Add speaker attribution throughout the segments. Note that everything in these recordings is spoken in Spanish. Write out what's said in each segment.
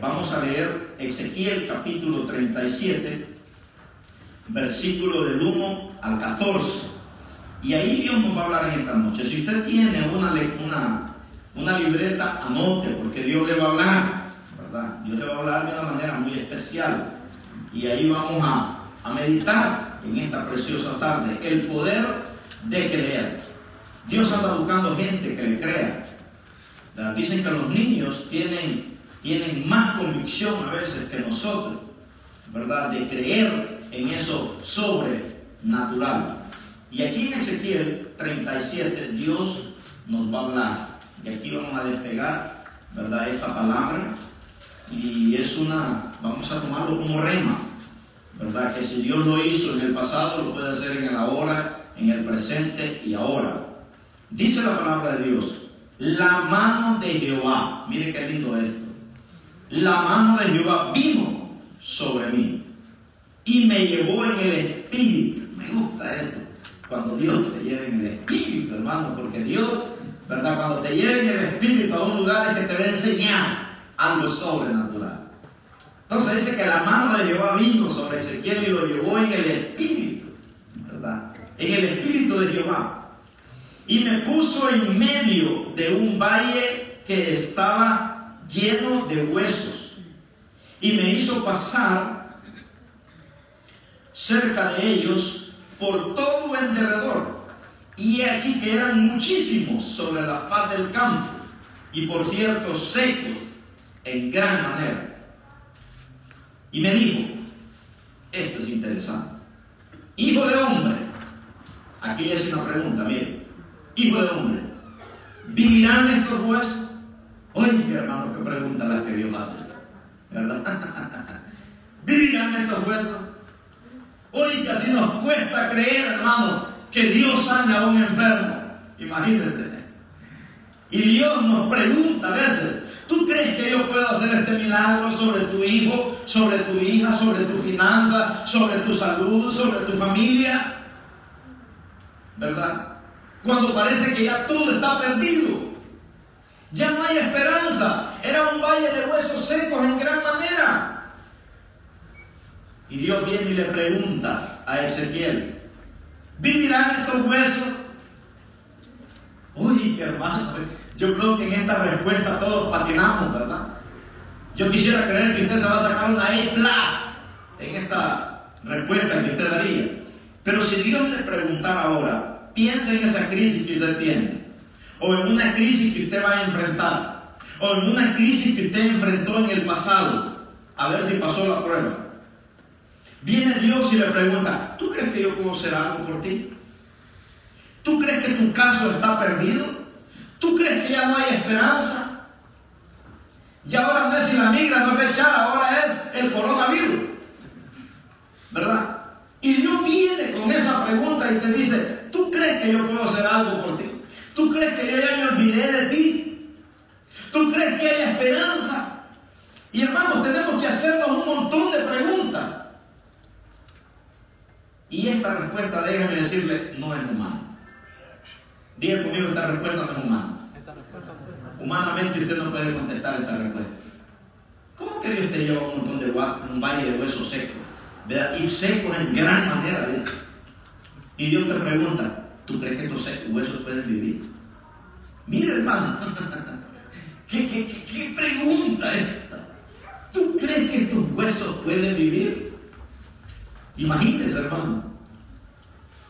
Speaker 1: Vamos a leer Ezequiel capítulo 37, versículo del 1 al 14. Y ahí Dios nos va a hablar en esta noche. Si usted tiene una, una, una libreta, anote, porque Dios le va a hablar, ¿verdad? Dios le va a hablar de una manera muy especial. Y ahí vamos a, a meditar en esta preciosa tarde el poder de creer. Dios anda buscando gente que le crea. Dicen que los niños tienen, tienen más convicción a veces que nosotros, ¿verdad? De creer en eso sobrenatural. Y aquí en Ezequiel 37 Dios nos va a hablar. Y aquí vamos a despegar, ¿verdad? Esta palabra. Y es una, vamos a tomarlo como rema, ¿verdad? Que si Dios lo hizo en el pasado, lo puede hacer en el ahora, en el presente y ahora. Dice la palabra de Dios, la mano de Jehová, mire qué lindo esto, la mano de Jehová vino sobre mí y me llevó en el espíritu. Me gusta esto, cuando Dios te lleva en el espíritu, hermano, porque Dios, ¿verdad? Cuando te lleva en el espíritu a un lugar es que te va a enseñar algo sobrenatural. Entonces dice que la mano de Jehová vino sobre Ezequiel y lo llevó en el espíritu, ¿verdad? En el espíritu de Jehová y me puso en medio de un valle que estaba lleno de huesos y me hizo pasar cerca de ellos por todo el derredor. Y aquí que eran muchísimos sobre la faz del campo y por cierto secos en gran manera. Y me dijo, esto es interesante, hijo de hombre, aquí hace una pregunta, mire, hijo de hombre, ¿vivirán estos huesos? Oye, hermano, qué pregunta la que Dios hace, ¿verdad? ¿Vivirán estos huesos? Oye, así nos cuesta creer, hermano, que Dios sana a un enfermo. Imagínense. Y Dios nos pregunta a veces, ¿tú crees que yo puedo hacer este milagro sobre tu hijo, sobre tu hija, sobre tu finanza, sobre tu salud, sobre tu familia? ¿Verdad? cuando parece que ya todo está perdido. Ya no hay esperanza. Era un valle de huesos secos en gran manera. Y Dios viene y le pregunta a Ezequiel, ¿vivirán estos huesos? Uy, hermano, yo creo que en esta respuesta todos patinamos, ¿verdad? Yo quisiera creer que usted se va a sacar una A en esta respuesta que usted daría. Pero si Dios le preguntara ahora, Piensa en esa crisis que usted tiene, o en una crisis que usted va a enfrentar, o en una crisis que usted enfrentó en el pasado, a ver si pasó la prueba. Viene Dios y le pregunta, ¿tú crees que yo puedo hacer algo por ti? ¿Tú crees que tu caso está perdido? ¿Tú crees que ya no hay esperanza? Y ahora no es si la migra no es echar, ahora es el coronavirus. ¿Verdad? Y Dios viene con esa pregunta y te dice, ¿Tú crees que yo puedo hacer algo por ti? ¿Tú crees que yo ya me olvidé de ti? ¿Tú crees que hay esperanza? Y hermanos, tenemos que hacernos un montón de preguntas. Y esta respuesta, déjame decirle, no es humana. Diga conmigo, esta respuesta no es humana. Humanamente usted no puede contestar esta respuesta. ¿Cómo que Dios te lleva un montón de un valle de huesos secos? Y secos en gran manera. Y Dios te pregunta, ¿tú crees que estos huesos pueden vivir? Mira, hermano, ¿qué, pregunta esta? ¿Tú crees que estos huesos pueden vivir? Imagínese, hermano.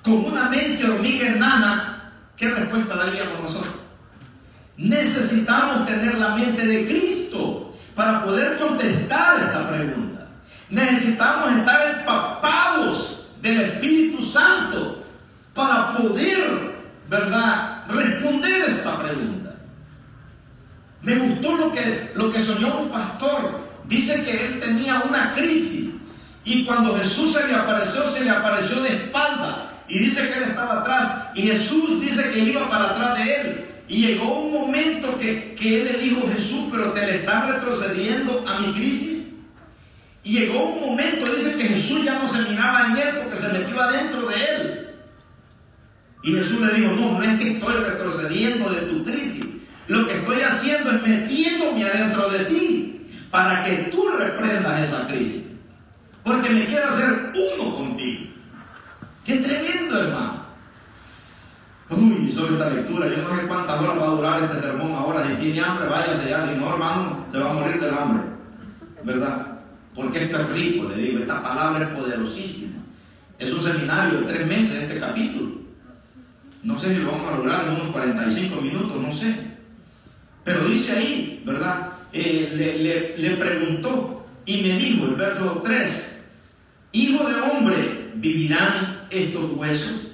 Speaker 1: Con una mente hormiga enana, ¿qué respuesta daríamos nosotros? Necesitamos tener la mente de Cristo para poder contestar esta pregunta. Necesitamos estar empapados del Espíritu Santo para poder, ¿verdad?, responder esta pregunta. Me gustó lo que, lo que soñó un pastor. Dice que él tenía una crisis y cuando Jesús se le apareció, se le apareció de espalda. Y dice que él estaba atrás. Y Jesús dice que iba para atrás de él. Y llegó un momento que, que él le dijo, Jesús, pero te le estás retrocediendo a mi crisis. Y llegó un momento, dice que Jesús ya no se miraba en él porque se metió adentro de él. Y Jesús le dijo, no, no es que estoy retrocediendo de tu crisis. Lo que estoy haciendo es metiéndome adentro de ti para que tú reprendas esa crisis. Porque me quiero hacer uno contigo. Qué tremendo, hermano. Uy, sobre esta lectura, yo no sé cuántas horas va a durar este sermón ahora. Si tiene hambre, váyase ya. Si no, hermano, se va a morir del hambre. ¿Verdad? Porque esto es rico, le digo. Esta palabra es poderosísima. Es un seminario de tres meses este capítulo. No sé si lo vamos a lograr en unos 45 minutos, no sé. Pero dice ahí, ¿verdad? Eh, le, le preguntó y me dijo, el verso 3, Hijo de hombre, ¿vivirán estos huesos?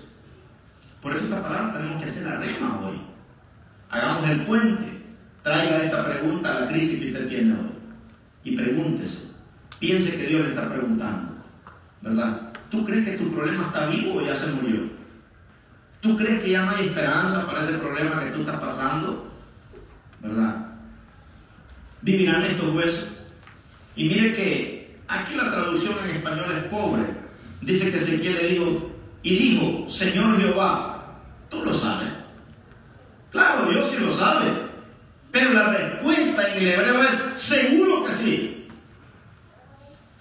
Speaker 1: Por eso esta palabra tenemos que hacer la rema hoy. Hagamos el puente. Traiga esta pregunta a la crisis que usted tiene hoy. Y pregúntese. Piense que Dios le está preguntando. ¿Verdad? ¿Tú crees que tu problema está vivo o ya se murió? ¿Tú crees que ya no hay esperanza para ese problema que tú estás pasando? ¿Verdad? Vivirán estos huesos. Y mire que aquí la traducción en español es pobre. Dice que Ezequiel le dijo, y dijo, Señor Jehová, tú lo sabes. Claro, Dios sí lo sabe. Pero la respuesta en el hebreo es, seguro que sí.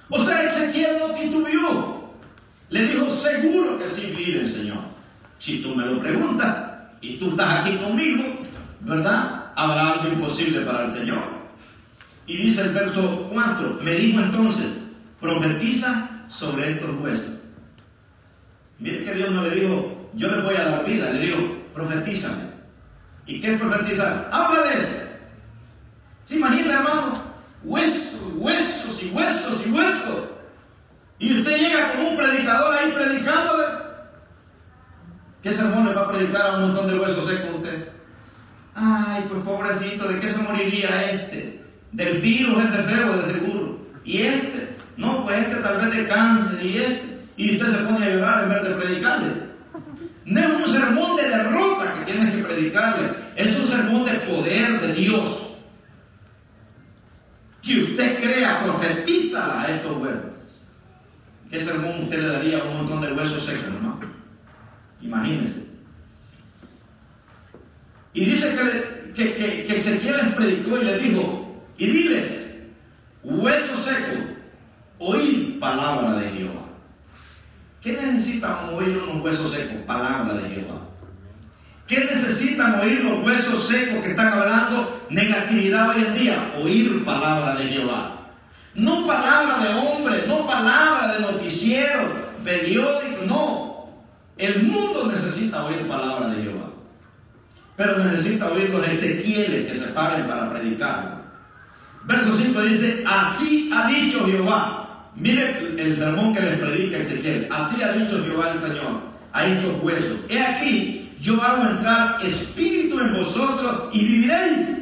Speaker 1: O sea, Ezequiel no titubeó. Le dijo, seguro que sí vive Señor. Si tú me lo preguntas y tú estás aquí conmigo, ¿verdad? Habrá algo imposible para el Señor. Y dice el verso 4, me dijo entonces, profetiza sobre estos huesos. Mire que Dios no le dijo, yo les voy a dar vida, le dijo, profetízame. ¿Y qué es profetizar? Háblales. ¿Se imagina, hermano? Huesos, huesos y huesos y huesos. Y usted llega como un predicador ahí predicándole. ¿Qué sermón le va a predicar a un montón de huesos secos a usted? Ay, pues pobrecito, ¿de qué se moriría este? Del virus este feo, de seguro. Y este, no, pues este tal vez de cáncer. Y este, y usted se pone a llorar en vez de predicarle. No es un sermón de derrota que tienes que predicarle, es un sermón de poder de Dios. Que usted crea, profetiza a estos huesos. ¿Qué sermón usted le daría a un montón de huesos secos, hermano? Imagínense. Y dice que, que, que, Ezequiel les predicó y les dijo, y diles, hueso seco, oíd palabra de Jehová. ¿Qué necesitan oír unos huesos secos? Palabra de Jehová. ¿Qué necesitan oír los huesos secos que están hablando negatividad hoy en día? Oír palabra de Jehová. No palabra de hombre, no palabra de noticiero, periódico, no. El mundo necesita oír palabra de Jehová. Pero necesita oír los Ezequieles que se paren para predicar. Verso 5 dice, así ha dicho Jehová Mire el sermón que les predica Ezequiel. Así ha dicho Jehová el Señor a estos huesos. He aquí, yo hago entrar espíritu en vosotros y viviréis.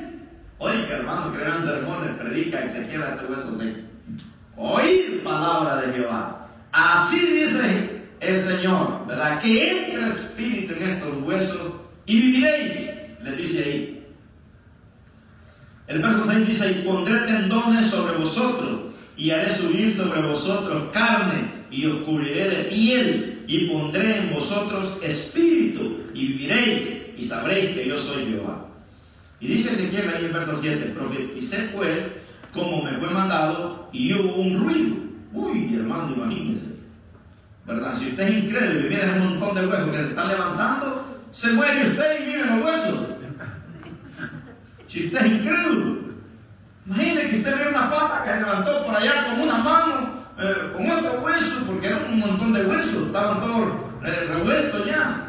Speaker 1: Oiga, hermanos, que gran sermón les predica Ezequiel a estos huesos Oír palabra de Jehová. Así dice el Señor, ¿verdad? Que entre espíritu en estos huesos y viviréis. Les dice ahí. El verso 6 dice, y pondré tendones sobre vosotros y haré subir sobre vosotros carne y os cubriré de piel y pondré en vosotros espíritu y viviréis y sabréis que yo soy Jehová. Y dice Ezequiel ahí en verso 7, profeticé pues como me fue mandado y hubo un ruido. Uy, hermano, imagínese. ¿Verdad? Si usted es incrédulo y viene un montón de huesos que se están levantando, se muere usted y vienen los huesos. Si usted es incrédulo, Imaginen que usted ve una pata que levantó por allá con una mano, eh, con otro hueso, porque eran un montón de huesos, estaban todos eh, revueltos ya.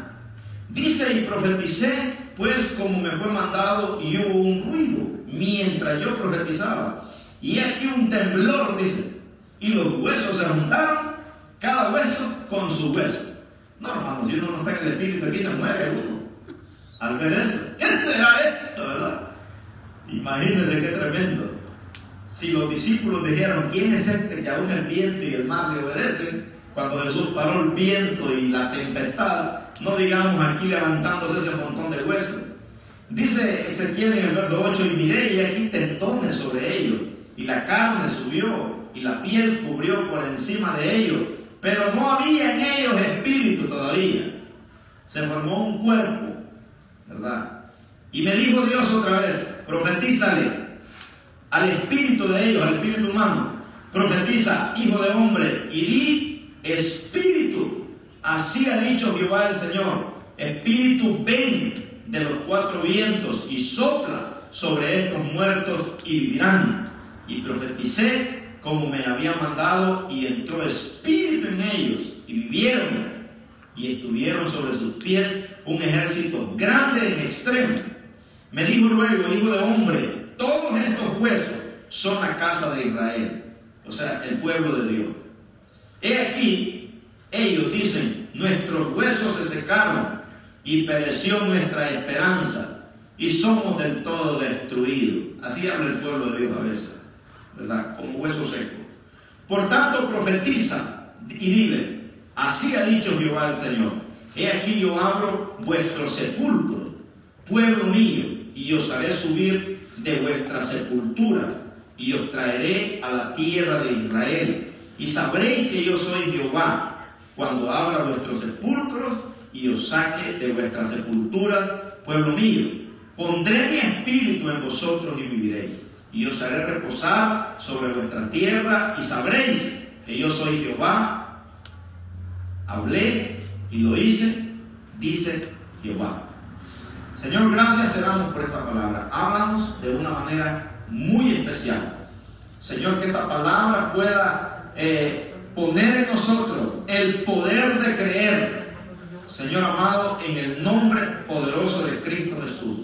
Speaker 1: Dice y profeticé, pues como me fue mandado, y hubo un ruido mientras yo profetizaba. Y aquí un temblor, dice, y los huesos se juntaron, cada hueso con su hueso. No, hermano, si uno no está en el espíritu, aquí se muere uno. Al ver eso, ¿qué será esto, verdad? Imagínense qué tremendo. Si los discípulos dijeron, ¿quién es este que aún el viento y el mar le obedecen? Cuando Jesús paró el viento y la tempestad, no digamos aquí levantándose ese montón de huesos. Dice Ezequiel en el verso 8, y miré y aquí tentones sobre ellos, y la carne subió, y la piel cubrió por encima de ellos, pero no había en ellos espíritu todavía. Se formó un cuerpo, ¿verdad? Y me dijo Dios otra vez, profetízale al espíritu de ellos, al espíritu humano. Profetiza, hijo de hombre, y di espíritu. Así ha dicho Jehová el Señor. Espíritu, ven de los cuatro vientos y sopla sobre estos muertos y vivirán. Y profeticé como me había mandado y entró espíritu en ellos y vivieron y estuvieron sobre sus pies un ejército grande en extremo. Me dijo luego, hijo de hombre, todos estos huesos son la casa de Israel, o sea, el pueblo de Dios. He aquí, ellos dicen, nuestros huesos se secaron y pereció nuestra esperanza y somos del todo destruidos. Así habla el pueblo de Dios a veces, ¿verdad? Como hueso seco. Por tanto, profetiza y dile, así ha dicho Jehová el Señor, he aquí yo abro vuestro sepulcro, pueblo mío, y os haré subir de vuestras sepulturas, y os traeré a la tierra de Israel, y sabréis que yo soy Jehová, cuando abra vuestros sepulcros y os saque de vuestras sepulturas, pueblo mío. Pondré mi espíritu en vosotros y viviréis, y os haré reposar sobre vuestra tierra, y sabréis que yo soy Jehová. Hablé y lo hice, dice Jehová. Señor, gracias te damos por esta palabra. Háblanos de una manera muy especial. Señor, que esta palabra pueda eh, poner en nosotros el poder de creer. Señor amado, en el nombre poderoso de Cristo Jesús.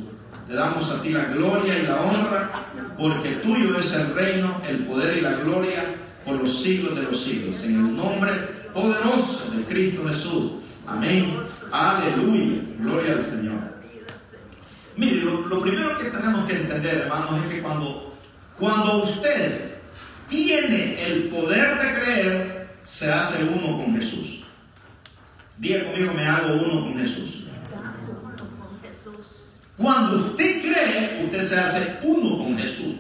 Speaker 1: Te damos a ti la gloria y la honra, porque tuyo es el reino, el poder y la gloria por los siglos de los siglos. En el nombre poderoso de Cristo Jesús. Amén. Aleluya. Gloria al Señor. Mire, lo, primero que tenemos que entender, hermanos, es que cuando, cuando usted tiene el poder de creer, se hace uno con Jesús. Diga conmigo, me hago uno con Jesús. Cuando usted cree, usted se hace uno con Jesús.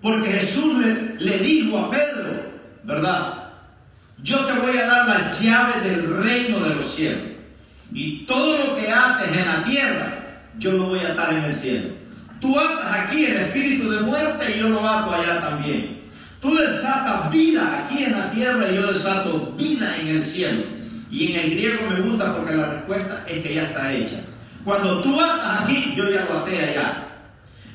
Speaker 1: Porque Jesús le, le dijo a Pedro, ¿verdad? Yo te voy a dar las llaves del reino de los cielos. Y todo lo que ates en la tierra yo lo voy a atar en el cielo. Tú atas aquí el espíritu de muerte y yo lo ato allá también. Tú desatas vida aquí en la tierra y yo desato vida en el cielo. Y en el griego me gusta porque la respuesta es que ya está hecha. Cuando tú atas aquí, yo ya lo até allá.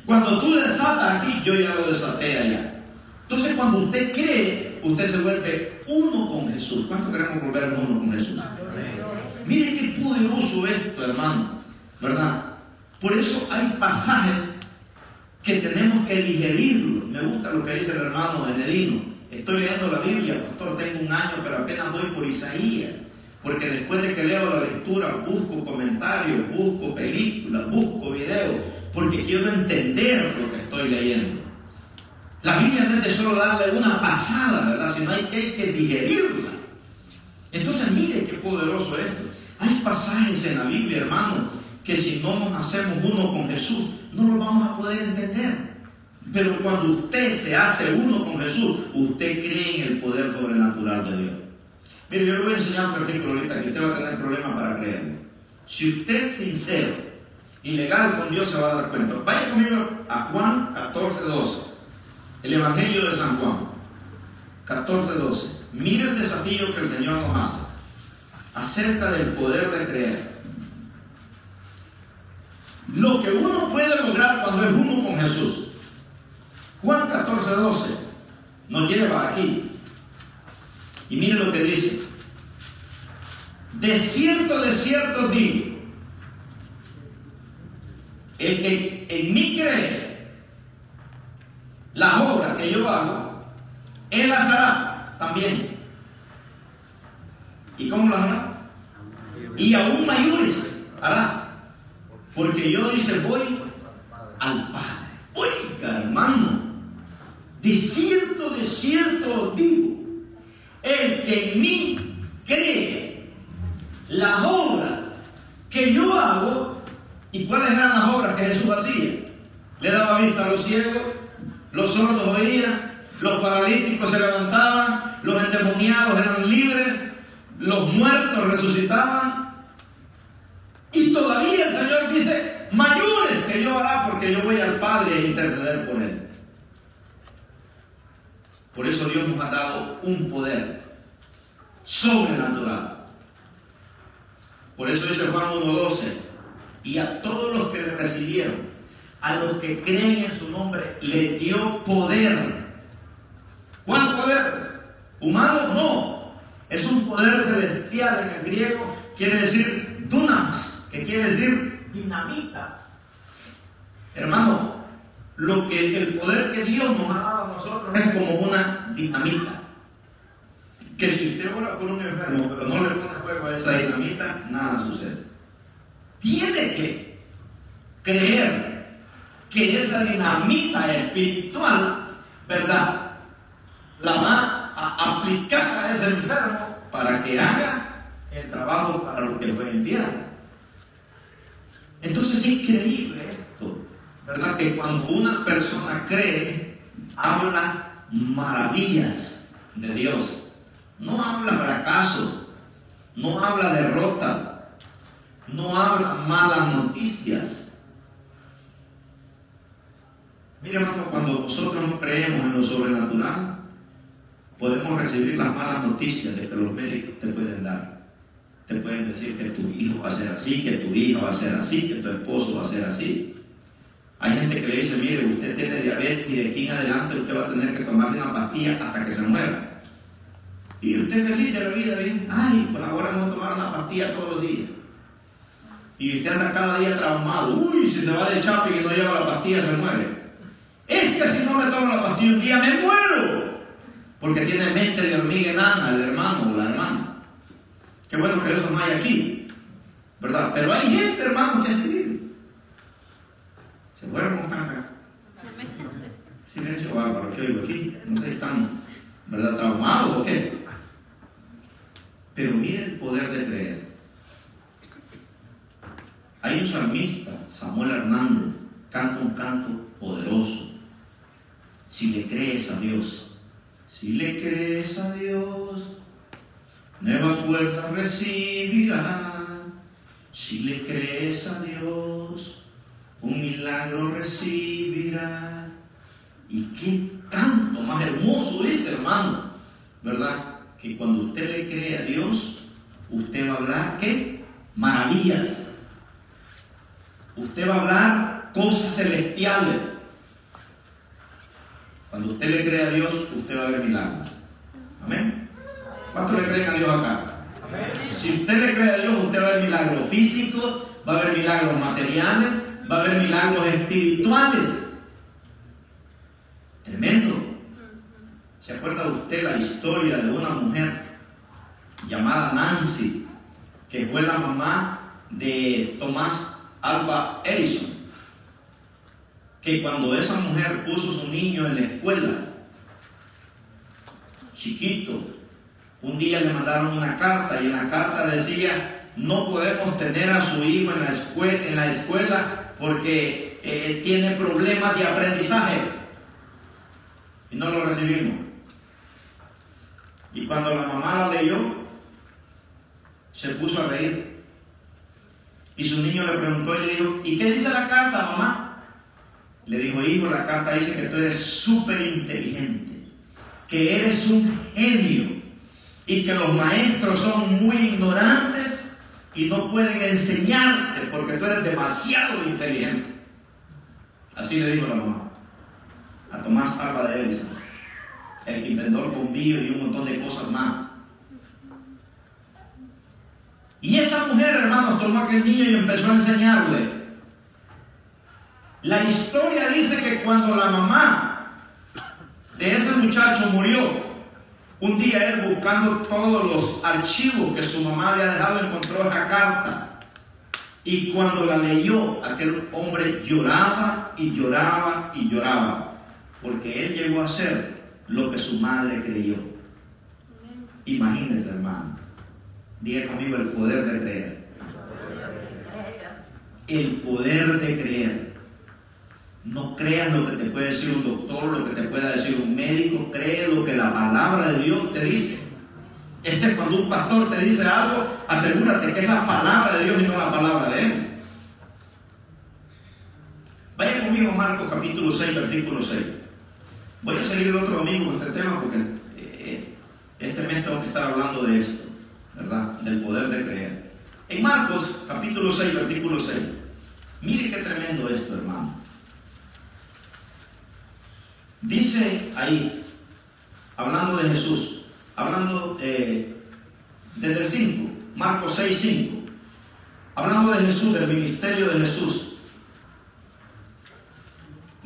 Speaker 1: Cuando tú desatas aquí, yo ya lo desaté allá. Entonces cuando usted cree, usted se vuelve uno con Jesús. ¿Cuánto queremos volvernos uno con Jesús? Mire qué poderoso esto, hermano. ¿Verdad? Por eso hay pasajes que tenemos que digerirlos. Me gusta lo que dice el hermano Benedino. Estoy leyendo la Biblia, pastor, tengo un año, pero apenas voy por Isaías. Porque después de que leo la lectura, busco comentarios, busco películas, busco videos, porque quiero entender lo que estoy leyendo. La Biblia no es de solo darle una pasada, ¿verdad? Sino hay que, que digerirla. Entonces, mire qué poderoso es esto. Hay pasajes en la Biblia, hermano, que si no nos hacemos uno con Jesús, no lo vamos a poder entender. Pero cuando usted se hace uno con Jesús, usted cree en el poder sobrenatural de Dios. Mire, yo le voy a enseñar un versículo ahorita que usted va a tener problemas para creerlo. Si usted es sincero y legal con Dios, se va a dar cuenta. Vaya conmigo a Juan 14, 12. El Evangelio de San Juan. 14, 12. Mire el desafío que el Señor nos hace acerca del poder de creer. Lo que uno puede lograr cuando es uno con Jesús. Juan 14, 12 nos lleva aquí. Y mire lo que dice. De cierto, de cierto digo, el que en mí cree, las obras que yo hago, él las hará también. ¿Y cómo las hará? Y aún mayores hará porque yo dice, voy al Padre. Oiga, hermano, de cierto, de cierto digo, en mí cree la obra que yo hago, ¿y cuáles eran las obras que Jesús hacía? Le daba vista a los ciegos, los sordos oían, los paralíticos se levantaban, los endemoniados eran libres, los muertos resucitaban, y todavía el Señor dice, mayores que yo hará porque yo voy al Padre a interceder por él. Por eso Dios nos ha dado un poder sobrenatural. Por eso dice Juan 1.12, y a todos los que le recibieron, a los que creen en su nombre, le dio poder. ¿Cuál poder? ¿Humano? No. Es un poder celestial en el griego, quiere decir dunamis, que quiere decir dinamita. Hermano, lo que el poder que Dios nos ha dado a nosotros es como una dinamita. Que si usted ora por un enfermo, pero no le pone fuego a esa dinamita, nada sucede. Tiene que creer que esa dinamita espiritual, ¿verdad? La va a aplicar a ese enfermo para que haga el trabajo para lo que fue enviado. Entonces es increíble esto, ¿verdad? Que cuando una persona cree, habla maravillas de Dios. No habla fracasos, no habla derrotas, no habla malas noticias. Mire, hermano, cuando nosotros no creemos en lo sobrenatural, podemos recibir las malas noticias de que los médicos te pueden dar te pueden decir que tu hijo va a ser así, que tu hija va a ser así, que tu esposo va a ser así. Hay gente que le dice, mire, usted tiene diabetes y de aquí en adelante usted va a tener que tomar una pastilla hasta que se muera. Y usted feliz de la vida, bien, ay, por ahora vamos a tomar una pastilla todos los días. Y usted anda cada día traumado, uy, si se va de chape y no lleva la pastilla se muere. Es que si no me tomo la pastilla un día me muero. Porque tiene mente de hormiga enana el hermano o la hermana. Qué bueno que eso no hay aquí, ¿verdad? Pero hay gente, hermano, que se vive. ¿Se fueron como están acá? Silencio bárbaro, ¿qué oigo aquí? No sé, están, ¿verdad? ¿Traumados o qué? Pero mire el poder de creer. Hay un salmista, Samuel Hernández, canta un canto poderoso. Si le crees a Dios, si le crees a Dios, nueva fuerza recibirá. Si le crees a Dios, un milagro recibirás. Y qué canto más hermoso es, hermano, ¿verdad? Que cuando usted le cree a Dios, usted va a hablar, ¿qué? Maravillas. Usted va a hablar cosas celestiales. Cuando usted le cree a Dios, usted va a ver milagros. Amén. ¿Cuántos le creen a Dios acá? Si usted le cree a Dios, usted va a ver milagros físicos, va a haber milagros materiales, va a haber milagros espirituales. Tremendo. ¿Se acuerda usted la historia de una mujer llamada Nancy, que fue la mamá de Tomás Alba Edison? Que cuando esa mujer puso su niño en la escuela, chiquito, un día le mandaron una carta y en la carta decía, no podemos tener a su hijo en la escuela, en la escuela porque eh, tiene problemas de aprendizaje. Y no lo recibimos. Y cuando la mamá la leyó, se puso a reír. Y su niño le preguntó y le dijo, ¿y qué dice la carta, mamá? Le dijo, hijo, la carta dice que tú eres súper inteligente, que eres un genio y que los maestros son muy ignorantes y no pueden enseñarte porque tú eres demasiado inteligente. Así le dijo la mamá a Tomás Alba de Edison, el que inventó el bombillo y un montón de cosas más. Y esa mujer, hermanos, tomó aquel niño y empezó a enseñarle. La historia dice que cuando la mamá de ese muchacho murió, un día él buscando todos los archivos que su mamá había dejado encontró esa carta. Y cuando la leyó, aquel hombre lloraba y lloraba y lloraba. Porque él llegó a ser lo que su madre creyó. Imagínense, hermano. Diga conmigo el poder de creer. El poder de creer. No creas lo que te puede decir un doctor, lo que te pueda decir un médico, cree lo que la palabra de Dios te dice. Este es cuando un pastor te dice algo, asegúrate que es la palabra de Dios y no la palabra de él. Vaya conmigo Marcos capítulo 6, versículo 6. Voy a seguir el otro domingo con este tema porque eh, este mes tengo que estar hablando de esto, ¿verdad? Del poder de creer. En Marcos capítulo 6, versículo 6. Mire qué tremendo esto, hermano. Dice ahí, hablando de Jesús, hablando eh, desde el 5, Marcos 6, 5, hablando de Jesús, del ministerio de Jesús.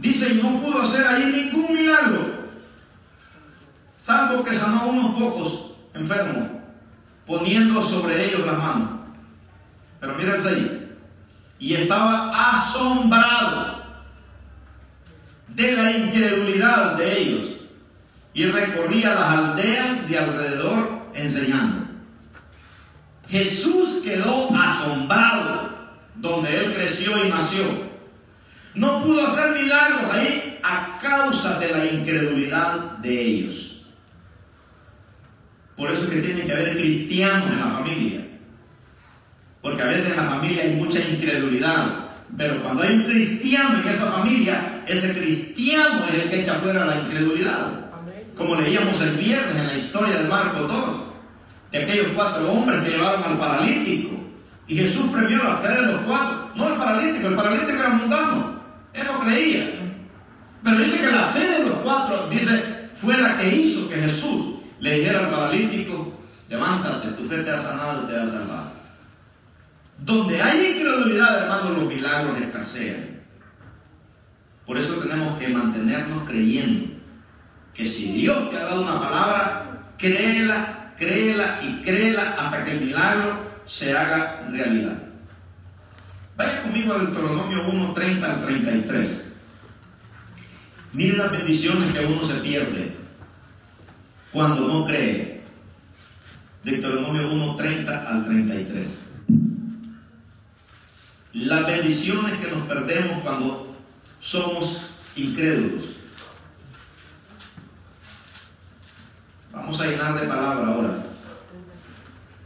Speaker 1: Dice, no pudo hacer ahí ningún milagro, salvo que sanó a unos pocos enfermos, poniendo sobre ellos las manos. Pero mira el 6, y estaba asombrado de la incredulidad de ellos y recorría las aldeas de alrededor enseñando. Jesús quedó asombrado donde él creció y nació. No pudo hacer milagros ahí a causa de la incredulidad de ellos. Por eso es que tiene que haber cristianos en la familia. Porque a veces en la familia hay mucha incredulidad. Pero cuando hay un cristiano en esa familia, ese cristiano es el que echa fuera la incredulidad. Como leíamos el viernes en la historia de Marcos 2, de aquellos cuatro hombres que llevaron al paralítico. Y Jesús premió la fe de los cuatro. No el paralítico, el paralítico era mundano. Él no creía. Pero dice que la fe de los cuatro, dice, fue la que hizo que Jesús le dijera al paralítico, levántate, tu fe te ha sanado y te ha salvado. Donde hay incredulidad, hermano, los milagros escasean. Por eso tenemos que mantenernos creyendo que si Dios te ha dado una palabra, créela, créela y créela hasta que el milagro se haga realidad. Vaya conmigo a Deuteronomio 1, 30 al 33. Miren las bendiciones que uno se pierde cuando no cree. Deuteronomio 1, 30 al 33. Las bendiciones que nos perdemos cuando somos incrédulos. Vamos a llenar de palabra ahora.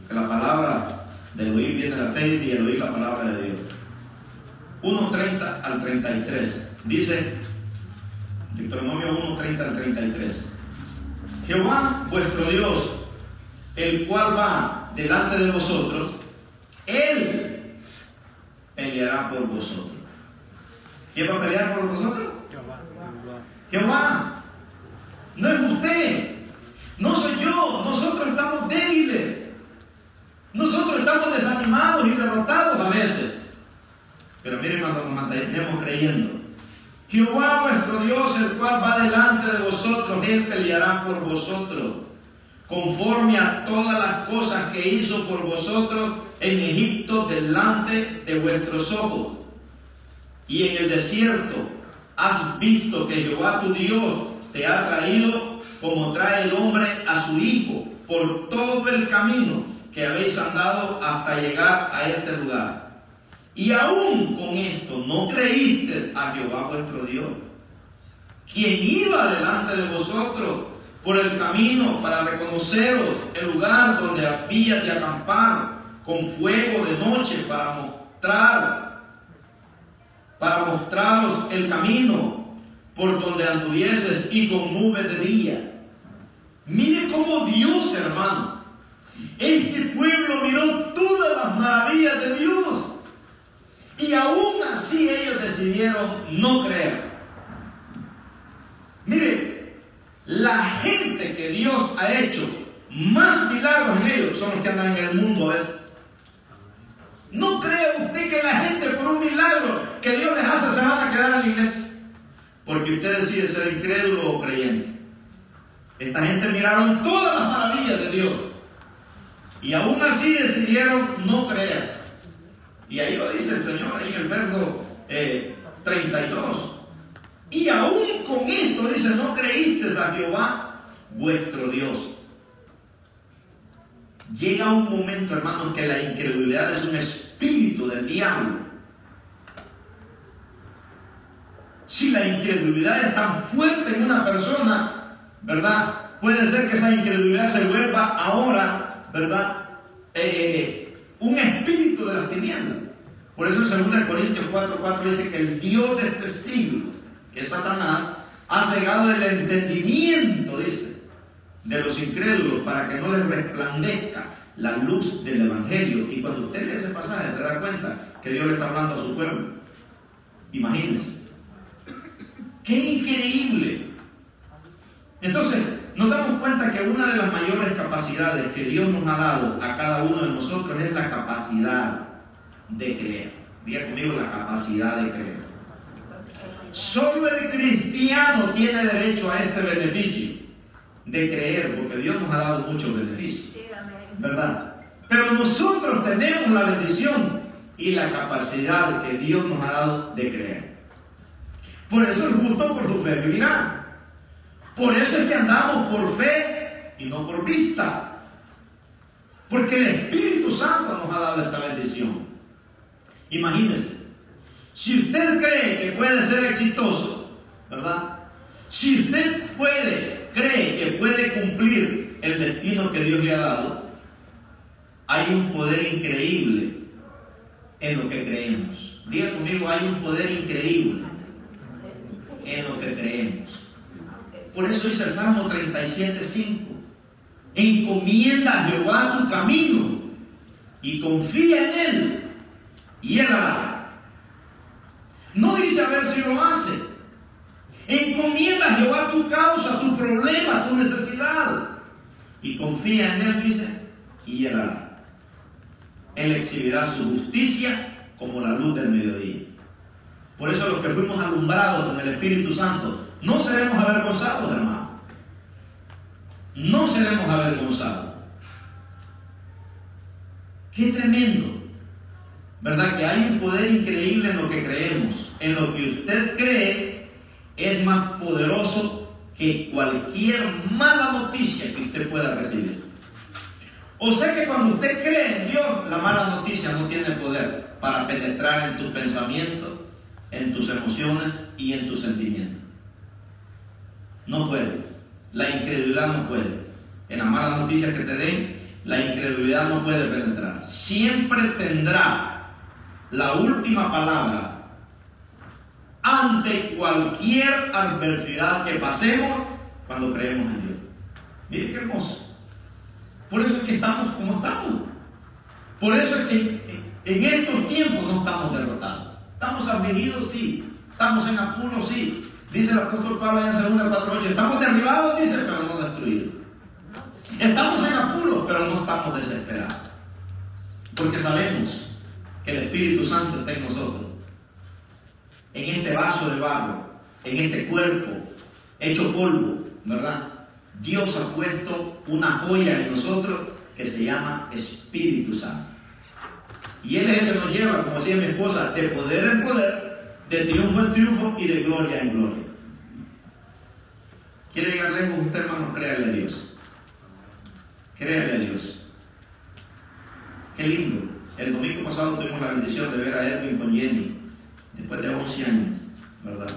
Speaker 1: Que la palabra del oír viene la fe y el oír la palabra de Dios. 1.30 al 33. Dice Deuteronomio 1.30 al 33. Jehová vuestro Dios, el cual va delante de vosotros, Él peleará por vosotros. ¿Quién va a pelear por vosotros? Jehová. No es usted. No soy yo, nosotros estamos débiles. Nosotros estamos desanimados y derrotados a veces. Pero miren cuando nos mantenemos creyendo. Jehová vuestro Dios, el cual va delante de vosotros, Él peleará por vosotros, conforme a todas las cosas que hizo por vosotros en Egipto delante de vuestros ojos. Y en el desierto has visto que Jehová tu Dios te ha traído como trae el hombre a su hijo, por todo el camino que habéis andado hasta llegar a este lugar. Y aún con esto no creíste a Jehová vuestro Dios, quien iba delante de vosotros por el camino para reconoceros el lugar donde había de acampar con fuego de noche para mostrar, para mostraros el camino por donde anduvieses y con nubes de día. Mire cómo Dios, hermano, este pueblo miró todas las maravillas de Dios. Y aún así ellos decidieron no creer. Mire, la gente que Dios ha hecho más milagros en ellos son los que andan en el mundo a ¿No cree usted que la gente por un milagro que Dios les hace se van a quedar en la iglesia? Porque usted decide ser incrédulo o creyente. Esta gente miraron todas las maravillas de Dios. Y aún así decidieron no creer. Y ahí lo dice el Señor, ahí en el verso 32. Eh, y aún con esto dice, no creíste a Jehová vuestro Dios. Llega un momento, hermanos, que la incredulidad es un espíritu del diablo Si la incredulidad es tan fuerte en una persona, ¿verdad? Puede ser que esa incredulidad se vuelva ahora, ¿verdad? Eh, eh, un espíritu de las tinieblas. Por eso en 2 Corintios 4:4 dice que el Dios de este siglo, que es Satanás, ha cegado el entendimiento, dice, de los incrédulos para que no les resplandezca la luz del Evangelio. Y cuando usted lee ese pasaje se da cuenta que Dios le está hablando a su pueblo. Imagínense. ¡Qué increíble! Entonces, nos damos cuenta que una de las mayores capacidades que Dios nos ha dado a cada uno de nosotros es la capacidad de creer. Diga conmigo la capacidad de creer. Solo el cristiano tiene derecho a este beneficio de creer, porque Dios nos ha dado muchos beneficios. ¿Verdad? Pero nosotros tenemos la bendición y la capacidad que Dios nos ha dado de creer. Por eso el justo por su fe vivirá. Por eso es que andamos por fe y no por vista. Porque el Espíritu Santo nos ha dado esta bendición. Imagínense, si usted cree que puede ser exitoso, ¿verdad? Si usted puede, cree que puede cumplir el destino que Dios le ha dado, hay un poder increíble en lo que creemos. Diga conmigo, hay un poder increíble en lo que creemos. Por eso dice el Salmo 37.5, encomienda a Jehová tu camino y confía en Él y Él hará. No dice a ver si lo hace. Encomienda a Jehová tu causa, tu problema, tu necesidad. Y confía en Él, dice, y Él hará. Él exhibirá su justicia como la luz del mediodía. Por eso los que fuimos alumbrados con el Espíritu Santo, no seremos avergonzados, hermano. No seremos avergonzados. Qué tremendo. ¿Verdad? Que hay un poder increíble en lo que creemos. En lo que usted cree es más poderoso que cualquier mala noticia que usted pueda recibir. O sea que cuando usted cree en Dios, la mala noticia no tiene poder para penetrar en tus pensamientos, en tus emociones y en tus sentimientos. No puede. La incredulidad no puede. En las malas noticias que te den, la incredulidad no puede penetrar. Siempre tendrá la última palabra ante cualquier adversidad que pasemos cuando creemos en Dios. Mire qué hermoso. Por eso es que estamos como estamos. Por eso es que en estos tiempos no estamos derrotados. Estamos afligidos, sí. Estamos en apuros, sí. Dice el apóstol Pablo en 2 4.8, estamos derribados, dice, pero no destruidos. Estamos en apuros, pero no estamos desesperados. Porque sabemos que el Espíritu Santo está en nosotros. En este vaso de barro, en este cuerpo hecho polvo, ¿verdad? Dios ha puesto una joya en nosotros que se llama Espíritu Santo. Y Él es el que nos lleva, como decía mi esposa, de poder en poder, de triunfo en triunfo y de gloria en gloria. ¿Quiere llegar lejos usted, hermano? Créale a Dios. Créale a Dios. Qué lindo. El domingo pasado tuvimos la bendición de ver a Edwin con Jenny, después de 11 años, ¿verdad?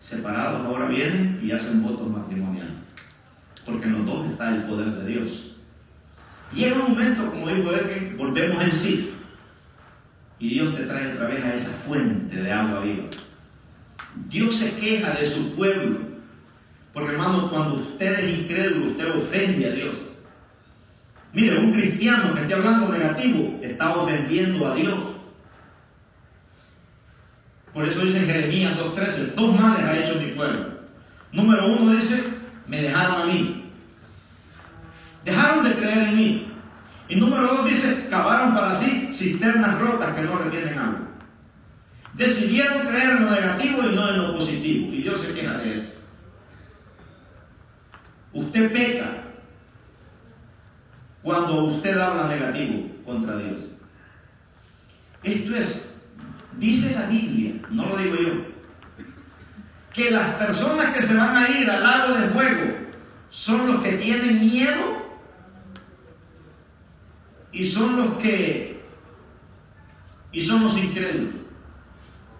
Speaker 1: Separados, ahora vienen y hacen votos matrimoniales. Porque en los dos está el poder de Dios. Y en un momento, como dijo Edwin, volvemos en sí. Y Dios te trae otra vez a esa fuente de agua viva. Dios se queja de su pueblo. Porque hermano, cuando usted es incrédulo, usted ofende a Dios. Mire, un cristiano que esté hablando negativo está ofendiendo a Dios. Por eso dice en Jeremías 2.13, dos males ha hecho mi pueblo. Número uno dice, me dejaron a mí. Dejaron de creer en mí. Y número dos dice, cavaron para sí cisternas rotas que no retienen agua. Decidieron creer en lo negativo y no en lo positivo. Y Dios se queja de eso. Usted peca cuando usted habla negativo contra Dios. Esto es, dice la Biblia, no lo digo yo, que las personas que se van a ir al lago de fuego son los que tienen miedo y son los que y son los incrédulos.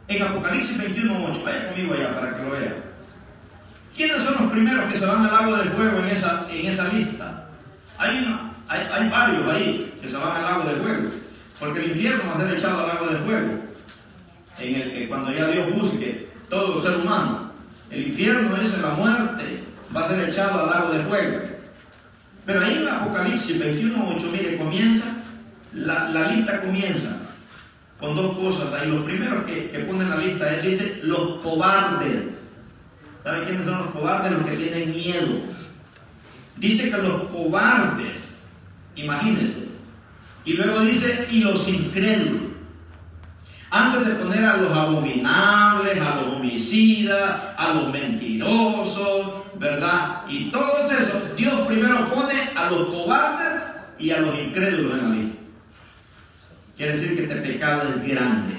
Speaker 1: En Apocalipsis 21.8, vaya conmigo allá para que lo vean. ¿Quiénes son los primeros que se van al lago del fuego en esa, en esa lista? Hay, hay, varios ahí que se van al lago del fuego. Porque el infierno va a ser echado al lago del fuego. En el, cuando ya Dios busque todo ser humano, El infierno es la muerte, va a ser echado al lago de fuego. Pero ahí en Apocalipsis 21.8, mire, comienza, la, la, lista comienza con dos cosas. Ahí lo primero que, que pone en la lista es, dice, los cobardes. ¿Saben quiénes son los cobardes? Los que tienen miedo. Dice que los cobardes, imagínense. Y luego dice, y los incrédulos. Antes de poner a los abominables, a los homicidas, a los mentirosos, ¿verdad? Y todos esos, Dios primero pone a los cobardes y a los incrédulos en la lista. Quiere decir que este pecado es grande.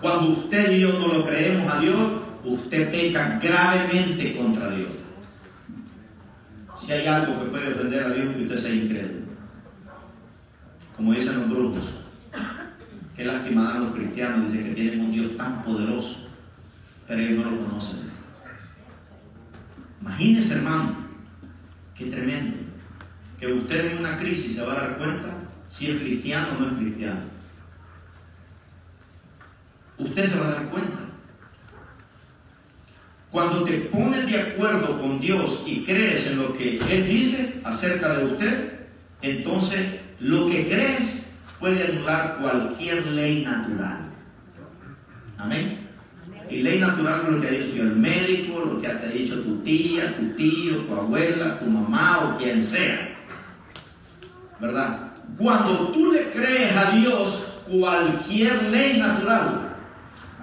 Speaker 1: Cuando usted y yo no lo creemos a Dios, usted peca gravemente contra Dios. Si hay algo que puede ofender a Dios, que usted sea incrédulo. Como dicen los brujos. Qué lástima los cristianos, dicen que tienen un Dios tan poderoso, pero ellos no lo conocen. Imagínense, hermano, qué tremendo. Que usted en una crisis se va a dar cuenta si es cristiano o no es cristiano. Usted se va a dar cuenta. Cuando te pones de acuerdo con Dios y crees en lo que Él dice acerca de usted, entonces lo que crees puede anular cualquier ley natural. Amén. Y ley natural es lo que ha dicho el médico, lo que te ha dicho tu tía, tu tío, tu abuela, tu mamá o quien sea. ¿Verdad? Cuando tú le crees a Dios cualquier ley natural,